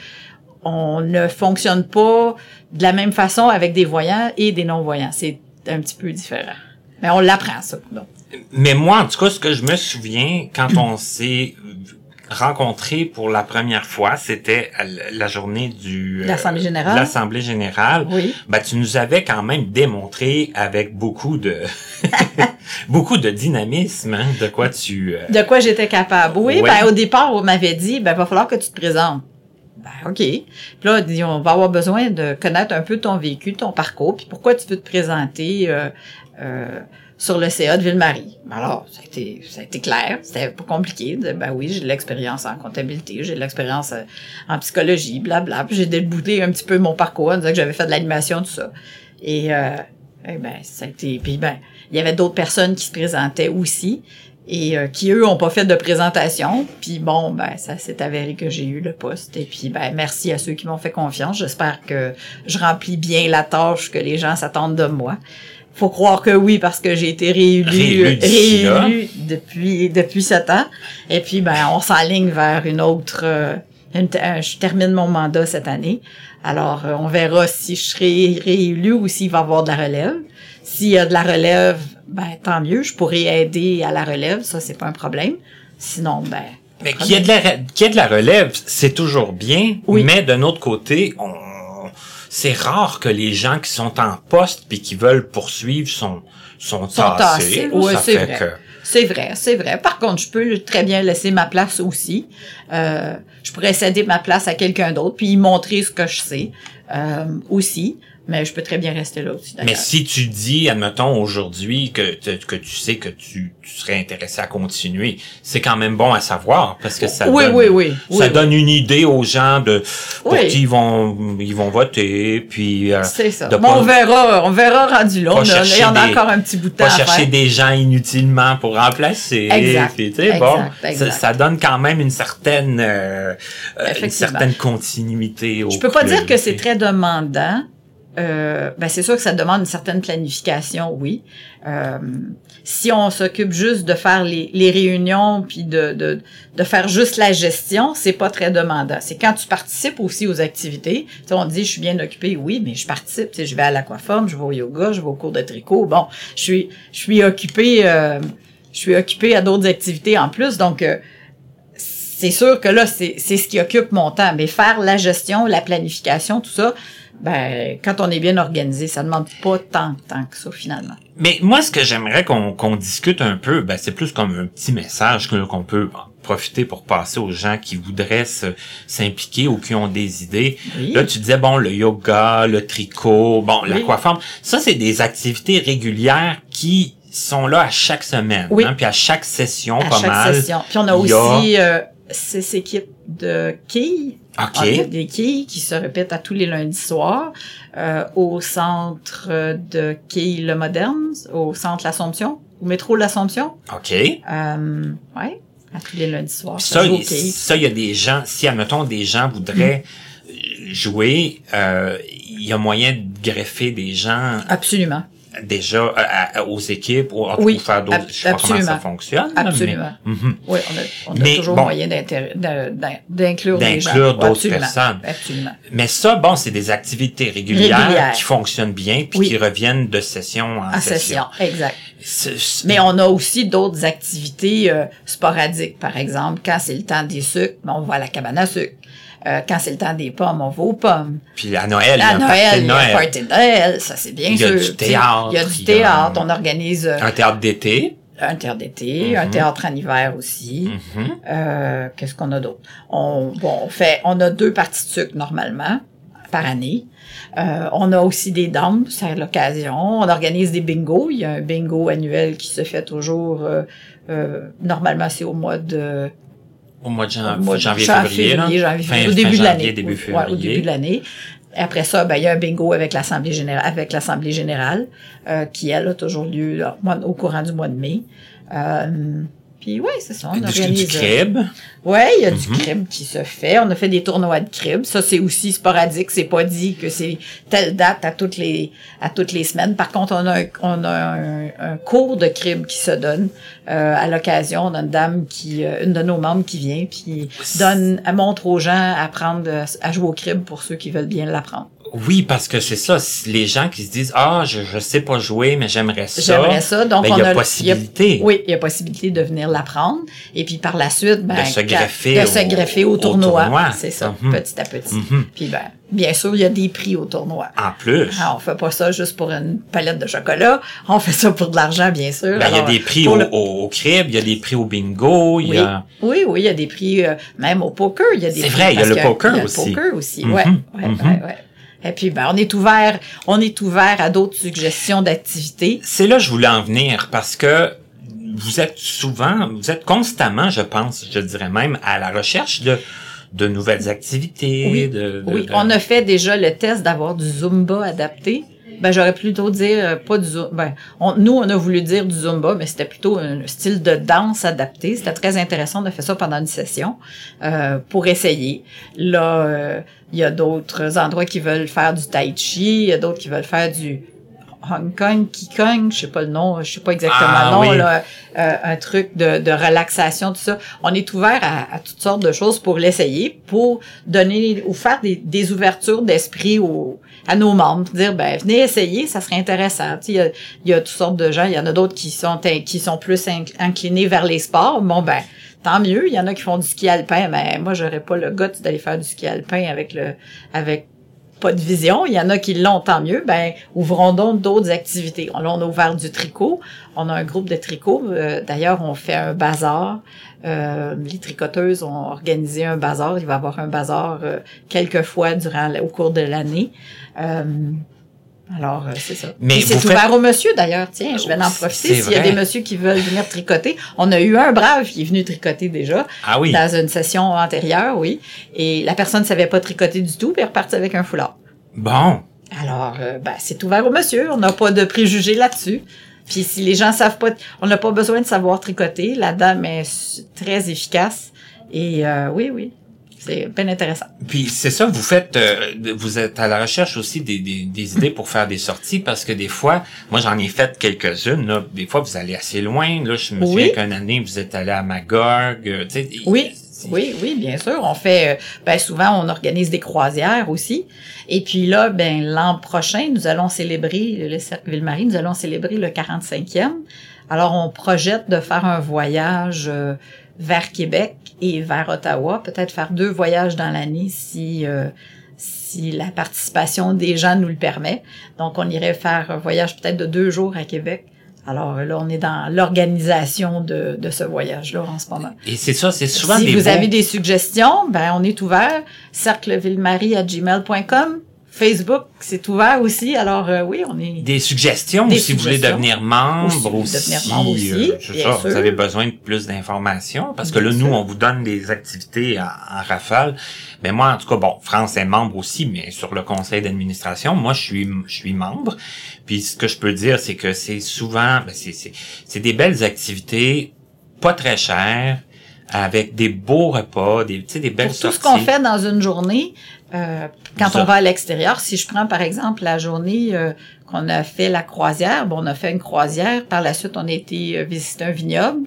on ne fonctionne pas de la même façon avec des voyants et des non-voyants. C'est un petit peu différent. Mais on l'apprend, ça. Donc. Mais moi, en tout cas, ce que je me souviens, quand on s'est rencontré pour la première fois, c'était la journée du euh, l'Assemblée générale. L'Assemblée générale. Oui. Ben, tu nous avais quand même démontré avec beaucoup de beaucoup de dynamisme hein, de quoi tu euh, de quoi j'étais capable. Oui, ben au départ, on m'avait dit ben va falloir que tu te présentes. Ben, OK. Puis là, on va avoir besoin de connaître un peu ton vécu, ton parcours, puis pourquoi tu veux te présenter euh, euh, sur le CA de Ville-Marie. Alors, ça a été, ça a été clair, c'était pas compliqué. Ben oui, j'ai de l'expérience en comptabilité, j'ai de l'expérience euh, en psychologie, blabla. Puis j'ai débouté un petit peu mon parcours en disant que j'avais fait de l'animation, tout ça. Et, euh, eh ben, ça a été... Puis ben, il y avait d'autres personnes qui se présentaient aussi et euh, qui, eux, ont pas fait de présentation. Puis bon, ben ça s'est avéré que j'ai eu le poste. Et puis, ben merci à ceux qui m'ont fait confiance. J'espère que je remplis bien la tâche que les gens s'attendent de moi faut croire que oui parce que j'ai été réélu réélu, depuis depuis sept ans et puis ben on s'aligne vers une autre euh, je termine mon mandat cette année alors euh, on verra si je serai réélu ou s'il va y avoir de la relève s'il y a de la relève ben tant mieux je pourrais aider à la relève ça c'est pas un problème sinon ben mais qu'il y ait de la qu'il y ait de la relève c'est toujours bien oui. mais d'un autre côté on c'est rare que les gens qui sont en poste puis qui veulent poursuivre sont sont, sont tassés. Oui, c'est vrai. Que... C'est vrai, c'est vrai. Par contre, je peux très bien laisser ma place aussi. Euh, je pourrais céder ma place à quelqu'un d'autre puis montrer ce que je sais euh, aussi. Mais je peux très bien rester là aussi. Mais si tu dis, admettons, aujourd'hui, que, que tu sais que tu, tu serais intéressé à continuer, c'est quand même bon à savoir, parce que ça oui, donne, oui, oui, ça donne une idée aux gens de pour qui ils vont, ils vont voter, puis euh, C'est ça. de Bon, pas- on verra, on verra rendu là. On a- Il y en a des- encore un petit bout de temps pas à chercher faire. des gens inutilement pour remplacer. Exact, puis, tu sais, exact, bon, exact. Ça, ça donne quand même une certaine, euh, euh, une certaine continuité. Au Je peux pas club, dire que c'est très demandant. Euh, ben c'est sûr que ça demande une certaine planification, oui. Euh, si on s'occupe juste de faire les, les réunions puis de, de, de faire juste la gestion, c'est pas très demandant. C'est quand tu participes aussi aux activités. Tu sais, on dit je suis bien occupé, oui, mais je participe. Tu je vais à l'aquaforme, je vais au yoga, je vais au cours de tricot. Bon, je suis je suis occupé euh, je suis occupé à d'autres activités en plus, donc euh, c'est sûr que là, c'est ce qui occupe mon temps. Mais faire la gestion, la planification, tout ça, ben, quand on est bien organisé, ça demande pas tant, tant que ça, finalement. Mais moi, ce que j'aimerais qu'on qu'on discute un peu, ben, c'est plus comme un petit message qu'on peut profiter pour passer aux gens qui voudraient s'impliquer ou qui ont des idées. Oui. Là, tu disais, bon, le yoga, le tricot, bon, Oui. l'aquaforme, ça, c'est des activités régulières qui sont là à chaque semaine, Oui. hein, puis à chaque session, à pas chaque mal. session. Puis on a a- aussi euh, ces équipes de quilles. OK. En fait, des quilles qui se répètent à tous les lundis soirs euh, au centre de quilles Le Moderne, au centre L'Assomption, au métro L'Assomption. OK. Euh, ouais, à tous les lundis soirs. Ça il ça, y a des gens, si, admettons, des gens voudraient euh, jouer, euh, il y a moyen de greffer des gens Absolument. Déjà euh, à- aux équipes ou, en Oui, faire d'autres, je sais pas comment ça fonctionne. Absolument. mais- Mhm. Oui, on a, on a Mais toujours bon. moyen d'inclure. D'inclure d'autres personnes. Absolument. Mais ça, bon, c'est des activités régulières, Régulières. qui fonctionnent bien puis Oui. qui reviennent de session en En session. session, exact. Mais on a aussi d'autres activités euh, sporadiques. Par exemple, quand c'est le temps des sucres, ben, on va à la cabane à sucre. Euh, quand c'est le temps des pommes, on va aux pommes. Puis à Noël, il y a À un Noël, il y a un Noël. party de Noël, ça c'est bien Il y a sûr. du théâtre, Il y a du théâtre. un- On organise euh, Un théâtre d'été. un théâtre d'été, un Mhm. théâtre en hiver aussi. Mhm. Euh, Qu'est-ce qu'on a d'autre? On, bon, on fait, on a deux parties de sucre normalement par année. Euh, on a aussi des danses, c'est l'occasion. On organise des bingos. Il y a un bingo annuel qui se fait toujours. euh, euh, normalement, c'est au mois de Au mois de jan- au mois de janvier, janvier, février. là. janvier, Fin- février, au début de l'année. début Ouais, février. au début de l'année. Après ça, ben, il y a un bingo avec l'Assemblée générale, avec l'Assemblée générale, euh, qui, elle, a toujours lieu là, au courant du mois de mai. Euh, puis oui, c'est ça. On Du, du organise. crib. Ouais, il y a du Mhm. crib qui se fait. On a fait des tournois de crib. Ça, c'est aussi sporadique. C'est pas dit que c'est telle date à toutes les à toutes les semaines. Par contre, on a un, on a un, un cours de crib qui se donne euh, à l'occasion. On a une dame qui, euh, une de nos membres qui vient puis donne, elle montre aux gens à apprendre euh, à jouer au crib pour ceux qui veulent bien l'apprendre. Oui, parce que c'est ça. Les gens qui se disent, ah, je, je sais pas jouer, mais j'aimerais ça. J'aimerais ça. Donc, Ben, on il y a a possibilité. oui, il y a possibilité de venir l'apprendre. Et puis par la suite, ben, De se greffer de se au- greffer au, au tournoi. tournoi. C'est ça, Mhm. petit à petit. Mhm. Puis ben, bien sûr, il y a des prix au tournoi. En plus. Ah, on fait pas ça juste pour une palette de chocolat. On fait ça pour de l'argent, bien sûr. Ben, il y a des prix au, le- au, crib, il y a des prix au bingo, il Oui. y a... oui, oui, il y a des prix, euh, même au poker, il y a des C'est prix. vrai, il y a le poker il y a aussi. Le poker aussi, Mhm, ouais, ouais, mhm. ouais, ouais. Et puis, ben, on est ouvert, on est ouvert à d'autres suggestions d'activités. C'est là que je voulais en venir parce que vous êtes souvent, vous êtes constamment, je pense, je dirais même, à la recherche de, de nouvelles activités. Oui, de, de- Oui, de- on a fait déjà le test d'avoir du Zumba adapté. Ben, j'aurais plutôt dire euh, pas du Zumba. Ben, on- nous, on a voulu dire du Zumba, mais c'était plutôt un style de danse adapté. C'était très intéressant. On a fait ça pendant une session euh, pour essayer. Là, euh, il y a d'autres endroits qui veulent faire du tai chi, il y a d'autres qui veulent faire du Hong Kong, Kikong, je sais pas le nom, je sais pas exactement Ah, le nom, oui. là, euh, un truc de, de relaxation, tout ça. On est ouvert à, à toutes sortes de choses pour l'essayer, pour donner ou faire des, des ouvertures d'esprit aux, à nos membres, dire ben venez essayer, ça serait intéressant. Il y, a, y a toutes sortes de gens, il y en a d'autres qui sont qui sont plus inc- inclinés vers les sports. Bon ben tant mieux, il y en a qui font du ski alpin, mais moi j'aurais pas le goût d'aller faire du ski alpin avec le avec pas de vision, il y en a qui l'ont, tant mieux, ben ouvrons donc d'autres activités. On, a ouvert du tricot, on a un groupe de tricot, euh, d'ailleurs on fait un bazar, Euh, les tricoteuses ont organisé un bazar, il va y avoir un bazar euh, quelques fois durant au cours de l'année. Alors, euh, c'est ça. Mais c'est ouvert faites- aux monsieur d'ailleurs. Tiens, je vais en C'est profiter. S'il y a des monsieur qui veulent venir tricoter, on a eu un brave qui est venu tricoter déjà Ah oui. dans une session antérieure, oui. Et la personne ne savait pas tricoter du tout, puis elle est repartie avec un foulard. Bon. Alors, euh, ben, c'est ouvert aux monsieur. On n'a pas de préjugés là-dessus. Puis si les gens savent pas, on n'a pas besoin de savoir tricoter. La dame est très efficace. Et euh, oui, oui, c'est bien intéressant. Puis c'est ça, vous faites, euh, vous êtes à la recherche aussi des, des, des idées pour faire des sorties parce que des fois, moi j'en ai fait quelques-unes. Là, des fois vous allez assez loin. Là, je me souviens Oui. qu'une année vous êtes allé à Magog. euh, Oui, oui, oui, bien sûr. On fait, euh, ben souvent on organise des croisières aussi. Et puis là, ben l'an prochain, nous allons célébrer le Cercle Ville-Marie. Nous allons célébrer le 45e. Alors on projette de faire un voyage euh, vers Québec et vers Ottawa. Peut-être faire deux voyages dans l'année si euh, si la participation des gens nous le permet. Donc on irait faire un voyage peut-être de deux jours à Québec. Alors là, on est dans l'organisation de, de ce voyage-là en ce moment. Et c'est ça, c'est souvent si des vous avez des suggestions, ben on est ouvert. cerclevillemarie à gmail.com. Facebook, c'est ouvert aussi. Alors euh, oui, on est. des suggestions Des si vous voulez devenir membre Ou si vous aussi. voulez devenir membre aussi, euh, bien ça, sûr. vous avez besoin de plus d'informations parce que Bien là, nous, on vous donne des activités en, en rafale. Mais moi, en tout cas, bon, France est membre aussi, mais sur le conseil d'administration, moi, je suis, je suis membre. Puis ce que je peux dire, c'est que c'est souvent, ben, c'est, c'est, c'est des belles activités, pas très chères, avec des beaux repas, des, tu sais, des belles Pour tout ce qu'on fait dans une journée, euh, quand Ça. on va à l'extérieur, si je prends par exemple la journée euh, qu'on a fait la croisière, bon, on a fait une croisière, par la suite on a été euh, visiter un vignoble.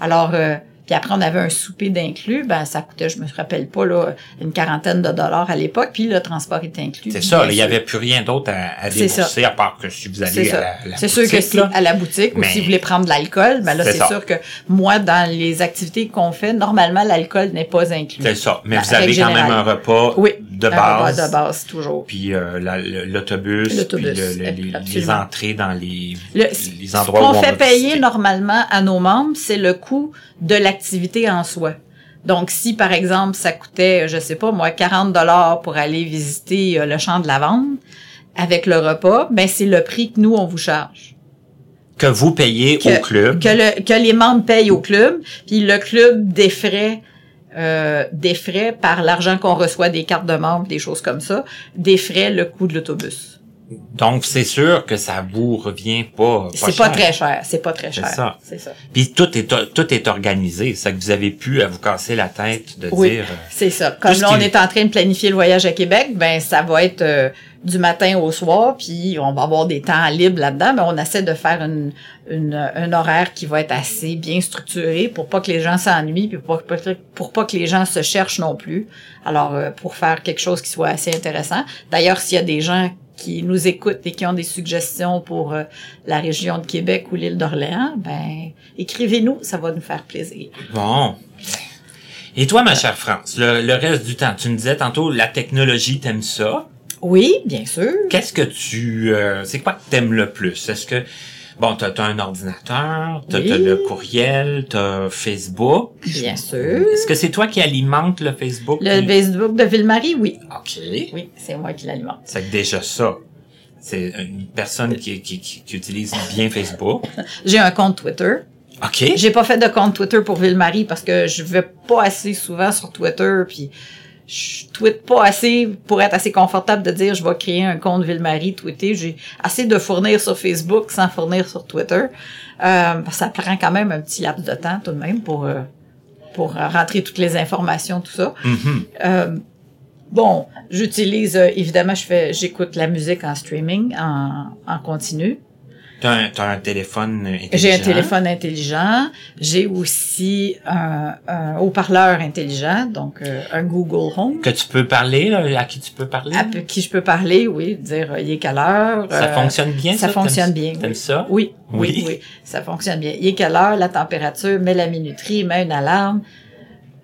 Alors, euh, puis après on avait un souper d'inclus, ben ça coûtait, je me rappelle pas là, une quarantaine de dollars à l'époque, puis le transport était inclus. C'est ça, il y sûr. avait plus rien d'autre à, à ça. à part que si vous allez à la, la C'est sûr que boutique, si à la boutique ou si vous voulez prendre de l'alcool, ben là C'est sûr que moi dans les activités qu'on fait, normalement l'alcool n'est pas inclus. C'est ça. Mais vous avez quand même un repas Oui, de base. de base toujours. Puis euh, la- l'autobus, puis le- le- les, entrées dans les, Le- les Ce endroits où qu'on on fait payer visiter. normalement à nos membres, c'est le coût de l'activité en soi. Donc, si par exemple ça coûtait, je sais pas moi, 40 dollars pour aller visiter euh, le champ de lavande avec le repas, ben c'est le prix que nous on vous charge. Que vous payez Que- au club. Que, le, que les membres payent au club, puis le club défrait euh, défrait par l'argent qu'on reçoit des cartes de membres, des choses comme ça, défrait le coût de l'autobus. Donc, c'est sûr que ça vous revient pas, C'est pas très cher, c'est pas très C'est cher. ça. C'est ça. Puis tout est, tout est organisé. C'est que vous avez pu à vous casser la tête de Oui, dire... euh, c'est ça. Comme là, on est en train de planifier le voyage à Québec, ben ça va être euh, du matin au soir, puis on va avoir des temps libres là-dedans, mais on essaie de faire une, une, un horaire qui va être assez bien structuré pour pas que les gens s'ennuient, puis pour, pour pas que les gens se cherchent non plus. Alors, euh, pour faire quelque chose qui soit assez intéressant. D'ailleurs, s'il y a des gens qui nous écoutent et qui ont des suggestions pour euh, la région de Québec ou l'île d'Orléans, ben écrivez-nous, ça va nous faire plaisir. Bon. Et toi, ma chère France, le, le reste du temps, tu me disais tantôt, la technologie, t'aimes ça. Oui, bien sûr. Qu'est-ce que tu... euh, c'est quoi que t'aimes le plus? Est-ce que... Bon, t'as as un ordinateur, t'as Oui. le courriel, t'as Facebook? Bien sûr. Est-ce que c'est toi qui alimente le Facebook? Le Facebook de Ville-Marie, oui. OK. Oui, c'est moi qui l'alimente. C'est que déjà ça. C'est une personne qui, qui, qui, qui utilise bien Facebook. J'ai un compte Twitter. OK. J'ai pas fait de compte Twitter pour Ville-Marie parce que je vais pas assez souvent sur Twitter puis je tweete pas assez pour être assez confortable de dire je vais créer un compte Ville-Marie tweeter. J'ai assez de fournir sur Facebook sans fournir sur Twitter. Euh, ça prend quand même un petit laps de temps tout de même pour euh, pour rentrer toutes les informations tout ça. Mhm. Euh, bon, j'utilise euh, évidemment je fais j'écoute la musique en streaming en en continu. T'as un, t'as un téléphone intelligent? J'ai un téléphone intelligent. J'ai aussi un, un haut-parleur intelligent, donc euh, un Google Home. Que tu peux parler, là, à qui tu peux parler? À qui je peux parler, oui, dire euh, il est quelle heure. Ça euh, fonctionne bien, ça? Ça? Fonctionne bien. T'aimes ça? Oui, oui, Oui. oui, ça fonctionne bien. Il est quelle heure, la température, met la minuterie, met une alarme.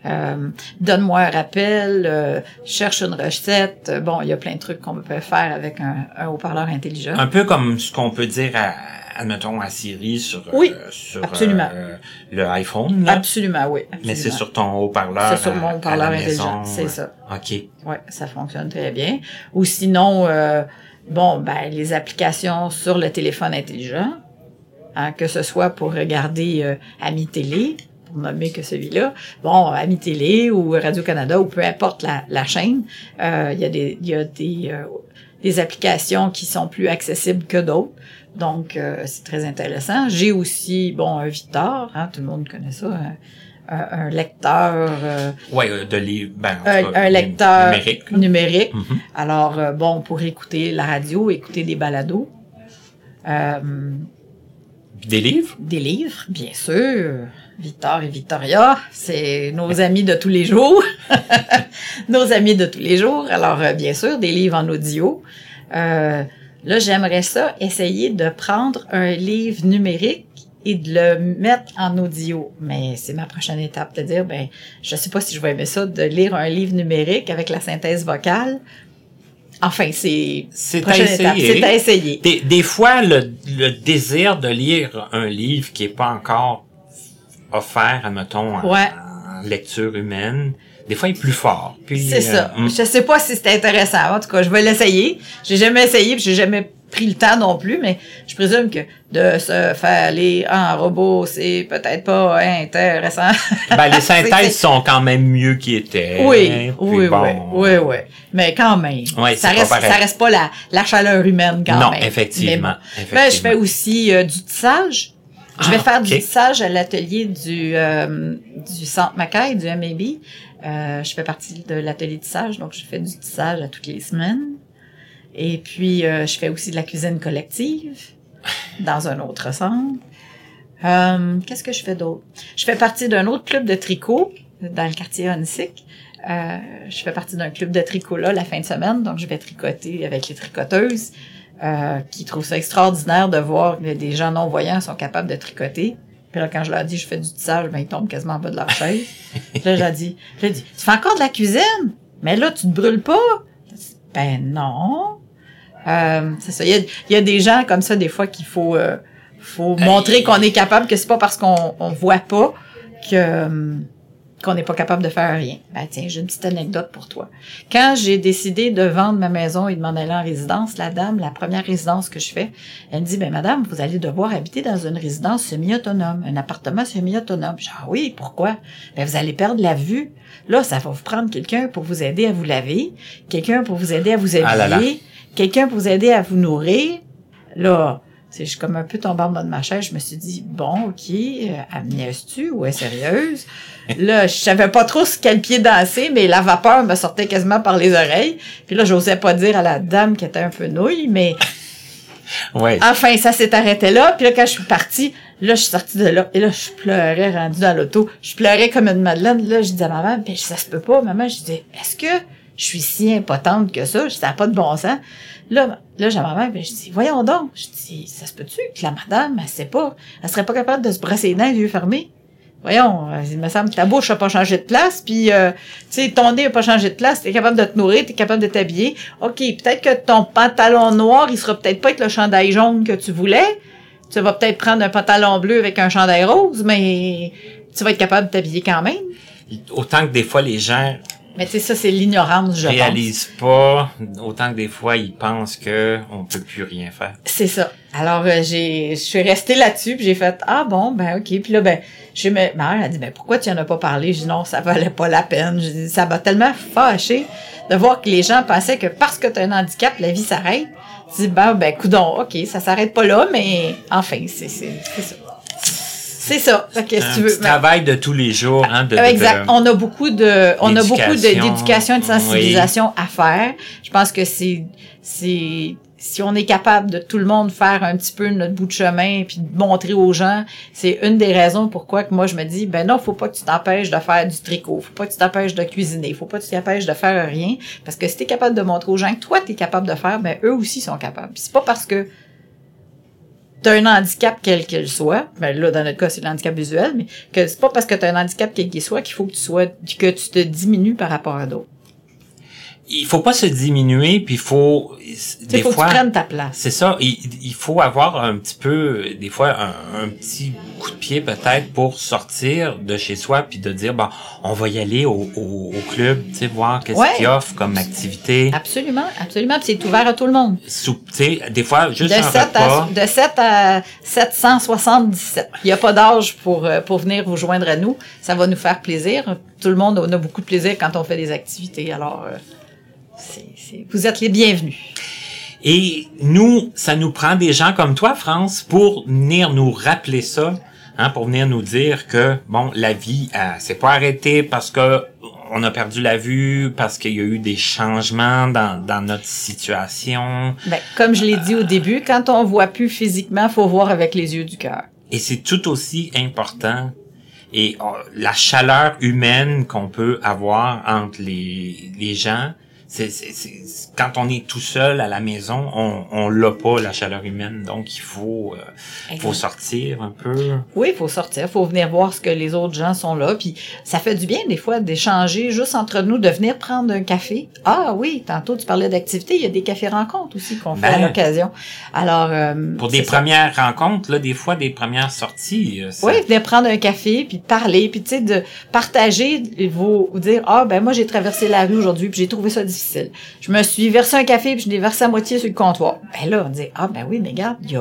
Euh, donne-moi un rappel, euh, cherche une recette. Euh, Bon, il y a plein de trucs qu'on peut faire avec un, un haut-parleur intelligent. Un peu comme ce qu'on peut dire à, admettons, à Siri sur, Oui, euh, sur absolument. euh, le iPhone. Là. Absolument, oui. Mais c'est absolument. sur ton haut-parleur. C'est sur mon haut-parleur intelligent, c'est ça. OK. Ouais, ça fonctionne très bien. Ou sinon, euh, bon, ben, les applications sur le téléphone intelligent, hein, que ce soit pour regarder euh, Ami Télé, pour nommer que celui-là, bon, Ami Télé ou Radio-Canada ou peu importe la, la chaîne, euh, il y a des, il y a des, euh, des applications qui sont plus accessibles que d'autres. Donc, euh, c'est très intéressant. J'ai aussi, bon, un Victor, hein, tout le monde connaît ça, un, un- un lecteur, euh, Ouais, euh, de livres, ben, en un, un lecteur numérique. numérique. Mhm. Alors, euh, bon, pour écouter la radio, écouter des balados, euh, Des livres? des livres, bien sûr. Victor et Victoria, c'est nos amis de tous les jours. nos amis de tous les jours. Alors, euh, bien sûr, des livres en audio. Euh, là, j'aimerais ça, essayer de prendre un livre numérique et de le mettre en audio. Mais c'est ma prochaine étape de dire, ben, je sais pas si je vais aimer ça, de lire un livre numérique avec la synthèse vocale. Enfin, c'est C'est à essayer. C'est à essayer. Des, des fois, le, le désir de lire un livre qui est pas encore offert, admettons, en, Ouais. en lecture humaine, des fois, il est plus fort. C'est euh, ça. hum, Je sais pas si c'est intéressant. En tout cas, je vais l'essayer. J'ai jamais essayé, puis j'ai jamais pris le temps non plus, mais je présume que de se faire lire en robot, c'est peut-être pas intéressant. ben, les synthèses sont quand même mieux qu'ils étaient. Oui, Puis oui, bon, oui, oui, oui. Mais quand même, Ouais, ça reste, ça reste pas la, la chaleur humaine quand Non, même. effectivement, Mais bon. Ben, je effectivement. fais aussi euh, du tissage. Je vais Ah, faire du tissage à l'atelier du, euh, du Centre Macaille, du MAB. Euh, je fais partie de l'atelier de tissage, donc je fais du tissage à toutes les semaines. Et puis, euh, je fais aussi de la cuisine collective dans un autre centre. Euh, Qu'est-ce que je fais d'autre? Je fais partie d'un autre club de tricot dans le quartier Onsic. Euh, je fais partie d'un club de tricot là la fin de semaine, donc je vais tricoter avec les tricoteuses euh, qui trouvent ça extraordinaire de voir que des gens non-voyants sont capables de tricoter. Puis là, quand je leur dis je fais du tissage, ben ils tombent quasiment en bas de leur chaise. Là, je leur dis, je leur dis, tu fais encore de la cuisine? Mais là, tu te brûles pas? Ben non. Euh, c'est ça. Il y a, il y a des gens comme ça, des fois, qu'il faut, euh, faut montrer qu'on est capable, que c'est pas parce qu'on on voit pas que hum, qu'on n'est pas capable de faire rien. Ben tiens, j'ai une petite anecdote pour toi. Quand j'ai décidé de vendre ma maison et de m'en aller en résidence, la dame, la première résidence que je fais, elle me dit, ben madame, vous allez devoir habiter dans une résidence semi-autonome, un appartement semi-autonome. Je dis, ah oui, pourquoi? Ben vous allez perdre la vue. Là, ça va vous prendre quelqu'un pour vous aider à vous laver, quelqu'un pour vous aider à vous habiller, Ah là. quelqu'un pour vous aider à vous nourrir. Là, je suis comme un peu tombée en bas de ma chaise. Je me suis dit, bon, OK, euh, me niaise-tu ou est sérieuse? Là, je savais pas trop sur quel pied danser, mais la vapeur me sortait quasiment par les oreilles. Puis là, j'osais pas dire à la dame qui était un peu nouille, mais Ouais. enfin, ça s'est arrêté là. Puis là, quand je suis partie, là, je suis sortie de là. Et là, je pleurais, rendue dans l'auto. Je pleurais comme une madeleine. Là, je dis à maman, ben, ça se peut pas. Maman, je dis, est-ce que je suis si impotente que ça? Je dis, ça n'a pas de bon sens. Là, là, j'ai ma mère, je dis, voyons donc. Je dis, ça se peut-tu que la madame, elle sait pas, elle serait pas capable de se brosser les dents les yeux fermés? Voyons, euh, il me semble que ta bouche n'a pas changé de place, puis euh, tu sais, ton nez n'a pas changé de place, t'es capable de te nourrir, t'es capable de t'habiller. OK, peut-être que ton pantalon noir, il sera peut-être pas avec le chandail jaune que tu voulais. Tu vas peut-être prendre un pantalon bleu avec un chandail rose, mais tu vas être capable de t'habiller quand même. Autant que des fois, les gens Mais tu sais, ça, c'est l'ignorance, je pense. réalisent pas, autant que des fois, ils pensent que on peut plus rien faire. C'est ça. Alors euh, j'ai je suis restée là-dessus puis j'ai fait ah bon ben OK puis là ben je me ma mère a dit ben pourquoi tu en as pas parlé j'ai dit non ça valait pas la peine j'ai dit ça m'a tellement fâché de voir que les gens pensaient que parce que tu as un handicap la vie s'arrête je dis ben ben coudon OK ça s'arrête pas là mais enfin c'est c'est c'est ça. C'est ça. Fait que, Un tu veux petit Mais- travail de tous les jours, hein, de, exact. de- On a beaucoup de, on a beaucoup D'éducation, et de sensibilisation à faire. Je pense que c'est, c'est, si on est capable de tout le monde faire un petit peu notre bout de chemin puis de montrer aux gens, c'est une des raisons pourquoi que moi je me dis, ben non, faut pas que tu t'empêches de faire du tricot, faut pas que tu t'empêches de cuisiner, faut pas que tu t'empêches de faire rien, parce que si t'es capable de montrer aux gens que toi t'es capable de faire, ben eux aussi sont capables. C'est pas parce que t'as un handicap quel qu'il soit, ben là dans notre cas c'est le handicap visuel, mais que c'est pas parce que t'as un handicap quel qu'il soit qu'il faut que tu sois que tu te diminues par rapport à d'autres. Il faut pas se diminuer, puis il faut des faut fois que tu prennes ta place. c'est ça, il, il faut avoir un petit peu des fois un, un petit coup de pied peut-être pour sortir de chez soi puis de dire bon, on va y aller au, au, au club, tu sais voir qu'est-ce Ouais. qu'il offre comme activité. Absolument, absolument. Puis c'est ouvert à tout le monde. Sou- tu sais des fois juste De un 7, repas. à, de 7 à 777. Il n'y a pas d'âge pour, euh, pour venir vous joindre à nous. Ça va nous faire plaisir. Tout le monde on a beaucoup de plaisir quand on fait des activités. Alors, euh, vous êtes les bienvenus. Et nous, ça nous prend des gens comme toi, France, pour venir nous rappeler ça, hein, pour venir nous dire que bon, la vie, euh, c'est pas arrêté parce que on a perdu la vue, parce qu'il y a eu des changements dans, dans notre situation. Ben, comme je l'ai dit au début, quand on voit plus physiquement, faut voir avec les yeux du cœur. Et c'est tout aussi important. Et euh, la chaleur humaine qu'on peut avoir entre les, les gens, c'est, c'est, c'est- quand on est tout seul à la maison, on, on l'a pas la chaleur humaine. Donc il faut, euh, faut sortir un peu. Oui, il faut sortir, faut venir voir ce que les autres gens sont là. Puis ça fait du bien des fois d'échanger juste entre nous, de venir prendre un café. Ah oui, tantôt tu parlais d'activité, il y a des cafés rencontres aussi qu'on fait à Ben. l'occasion. Alors euh, Pour des ça. premières rencontres, là, des fois des premières sorties. euh, ça- Oui, venir prendre un café, puis de parler, puis tu sais, de partager, vous dire, ah ben moi j'ai traversé la rue aujourd'hui, puis j'ai trouvé ça difficile. Je me suis versé un café, puis je l'ai versé à moitié sur le comptoir. Ben là, on dit, ah ben oui, mais regarde, il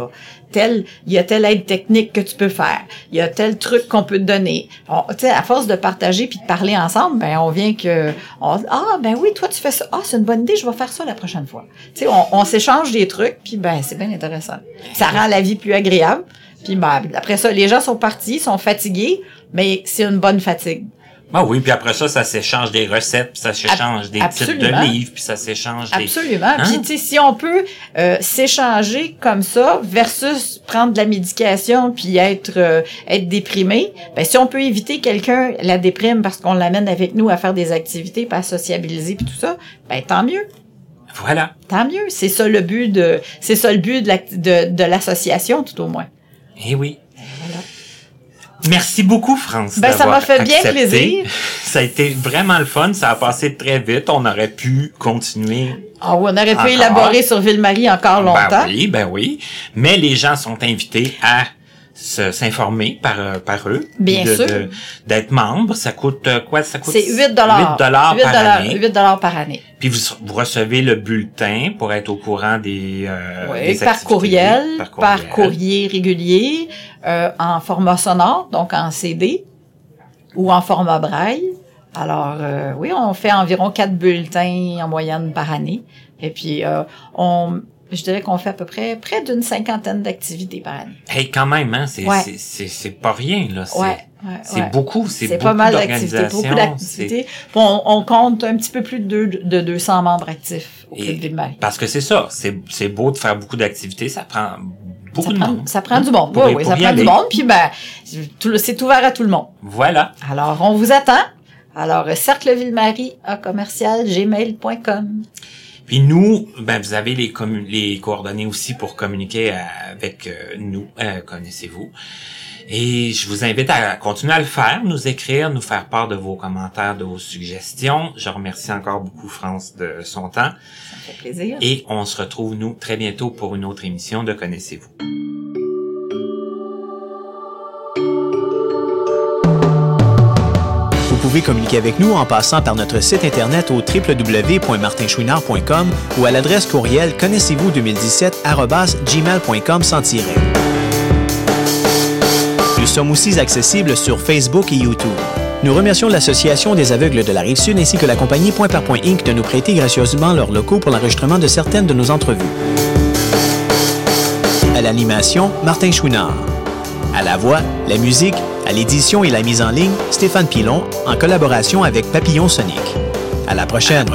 y a telle aide technique que tu peux faire, il y a tel truc qu'on peut te donner. On- Tu sais, à force de partager puis de parler ensemble, ben on vient que, on, ah ben oui, toi tu fais ça, ah c'est une bonne idée, je vais faire ça la prochaine fois. Tu sais, on, on s'échange des trucs, puis ben c'est bien intéressant. Ça rend la vie plus agréable. Puis ben, après ça, les gens sont partis, sont fatigués, mais c'est une bonne fatigue. Ah oui, puis après ça, ça s'échange des recettes, puis ça s'échange des titres de livres, puis ça s'échange des... Absolument. Hein? Puis tu sais, si on peut euh, s'échanger comme ça versus prendre de la médication puis être euh, être déprimé, ben si on peut éviter quelqu'un la déprime parce qu'on l'amène avec nous à faire des activités, pas à sociabiliser puis tout ça, ben tant mieux. Voilà. Tant mieux. C'est ça le but de c'est ça le but de la- de, de l'association tout au moins. Eh oui. Merci beaucoup, France. Ben, ça m'a fait bien plaisir. Ça a été vraiment le fun. Ça a passé très vite. On aurait pu continuer. Ah oui, on aurait pu Encore. élaborer sur Ville-Marie encore longtemps. Ben oui, ben oui. Mais les gens sont invités à s'informer par, euh, par eux. Bien de- sûr. D'être membre. Ça coûte euh, quoi? Ça coûte C'est 8 dollars. 8 dollars par année. 8 dollars par année. Puis vous, vous recevez le bulletin pour être au courant des, euh, Oui, des par courriel, Par par courriel. courrier régulier, euh, en format sonore, donc en CD ou en format braille. Alors, euh, oui, on fait environ quatre bulletins en moyenne par année. Et puis, euh, on, je dirais qu'on fait à peu près près d'une cinquantaine d'activités par année. Hey, quand même, hein, c'est Ouais. c'est- pas rien, là. C'est Ouais, ouais, beaucoup, c'est C'est beaucoup pas mal d'activités, beaucoup d'activités. On, on compte un petit peu plus de, deux- de 200 membres actifs au Club Ville-Marie. Parce que c'est ça, c'est c'est beau de faire beaucoup d'activités, ça prend beaucoup Ça de prend, monde. ça prend du monde. Oui, oui, ça prend du monde. Puis ben, c'est ouvert à tout le monde. Voilà. Alors, on vous attend. Alors, cerclevillemarie à commercial gmail.com. Puis nous, ben vous avez les coordonnées aussi pour communiquer euh, avec euh, nous, euh, connaissez-vous. Et je vous invite à continuer à le faire, nous écrire, nous faire part de vos commentaires, de vos suggestions. Je remercie encore beaucoup France de son temps. Ça me fait plaisir. Et on se retrouve, nous, très bientôt pour une autre émission de Connaissez-vous. Pouvez communiquer avec nous en passant par notre site internet au www.martinchouinard.com ou à l'adresse courriel connaissez-vous 2017@gmail.com sans tiret. Nous sommes aussi accessibles sur Facebook et YouTube. Nous remercions l'Association des aveugles de la Rive-Sud ainsi que la compagnie Point par Point Inc. de nous prêter gracieusement leurs locaux pour l'enregistrement de certaines de nos entrevues. À l'animation, Martin Chouinard. À la voix, la musique, à l'édition et la mise en ligne, Stéphane Pilon, en collaboration avec Papillon Sonic. À la prochaine.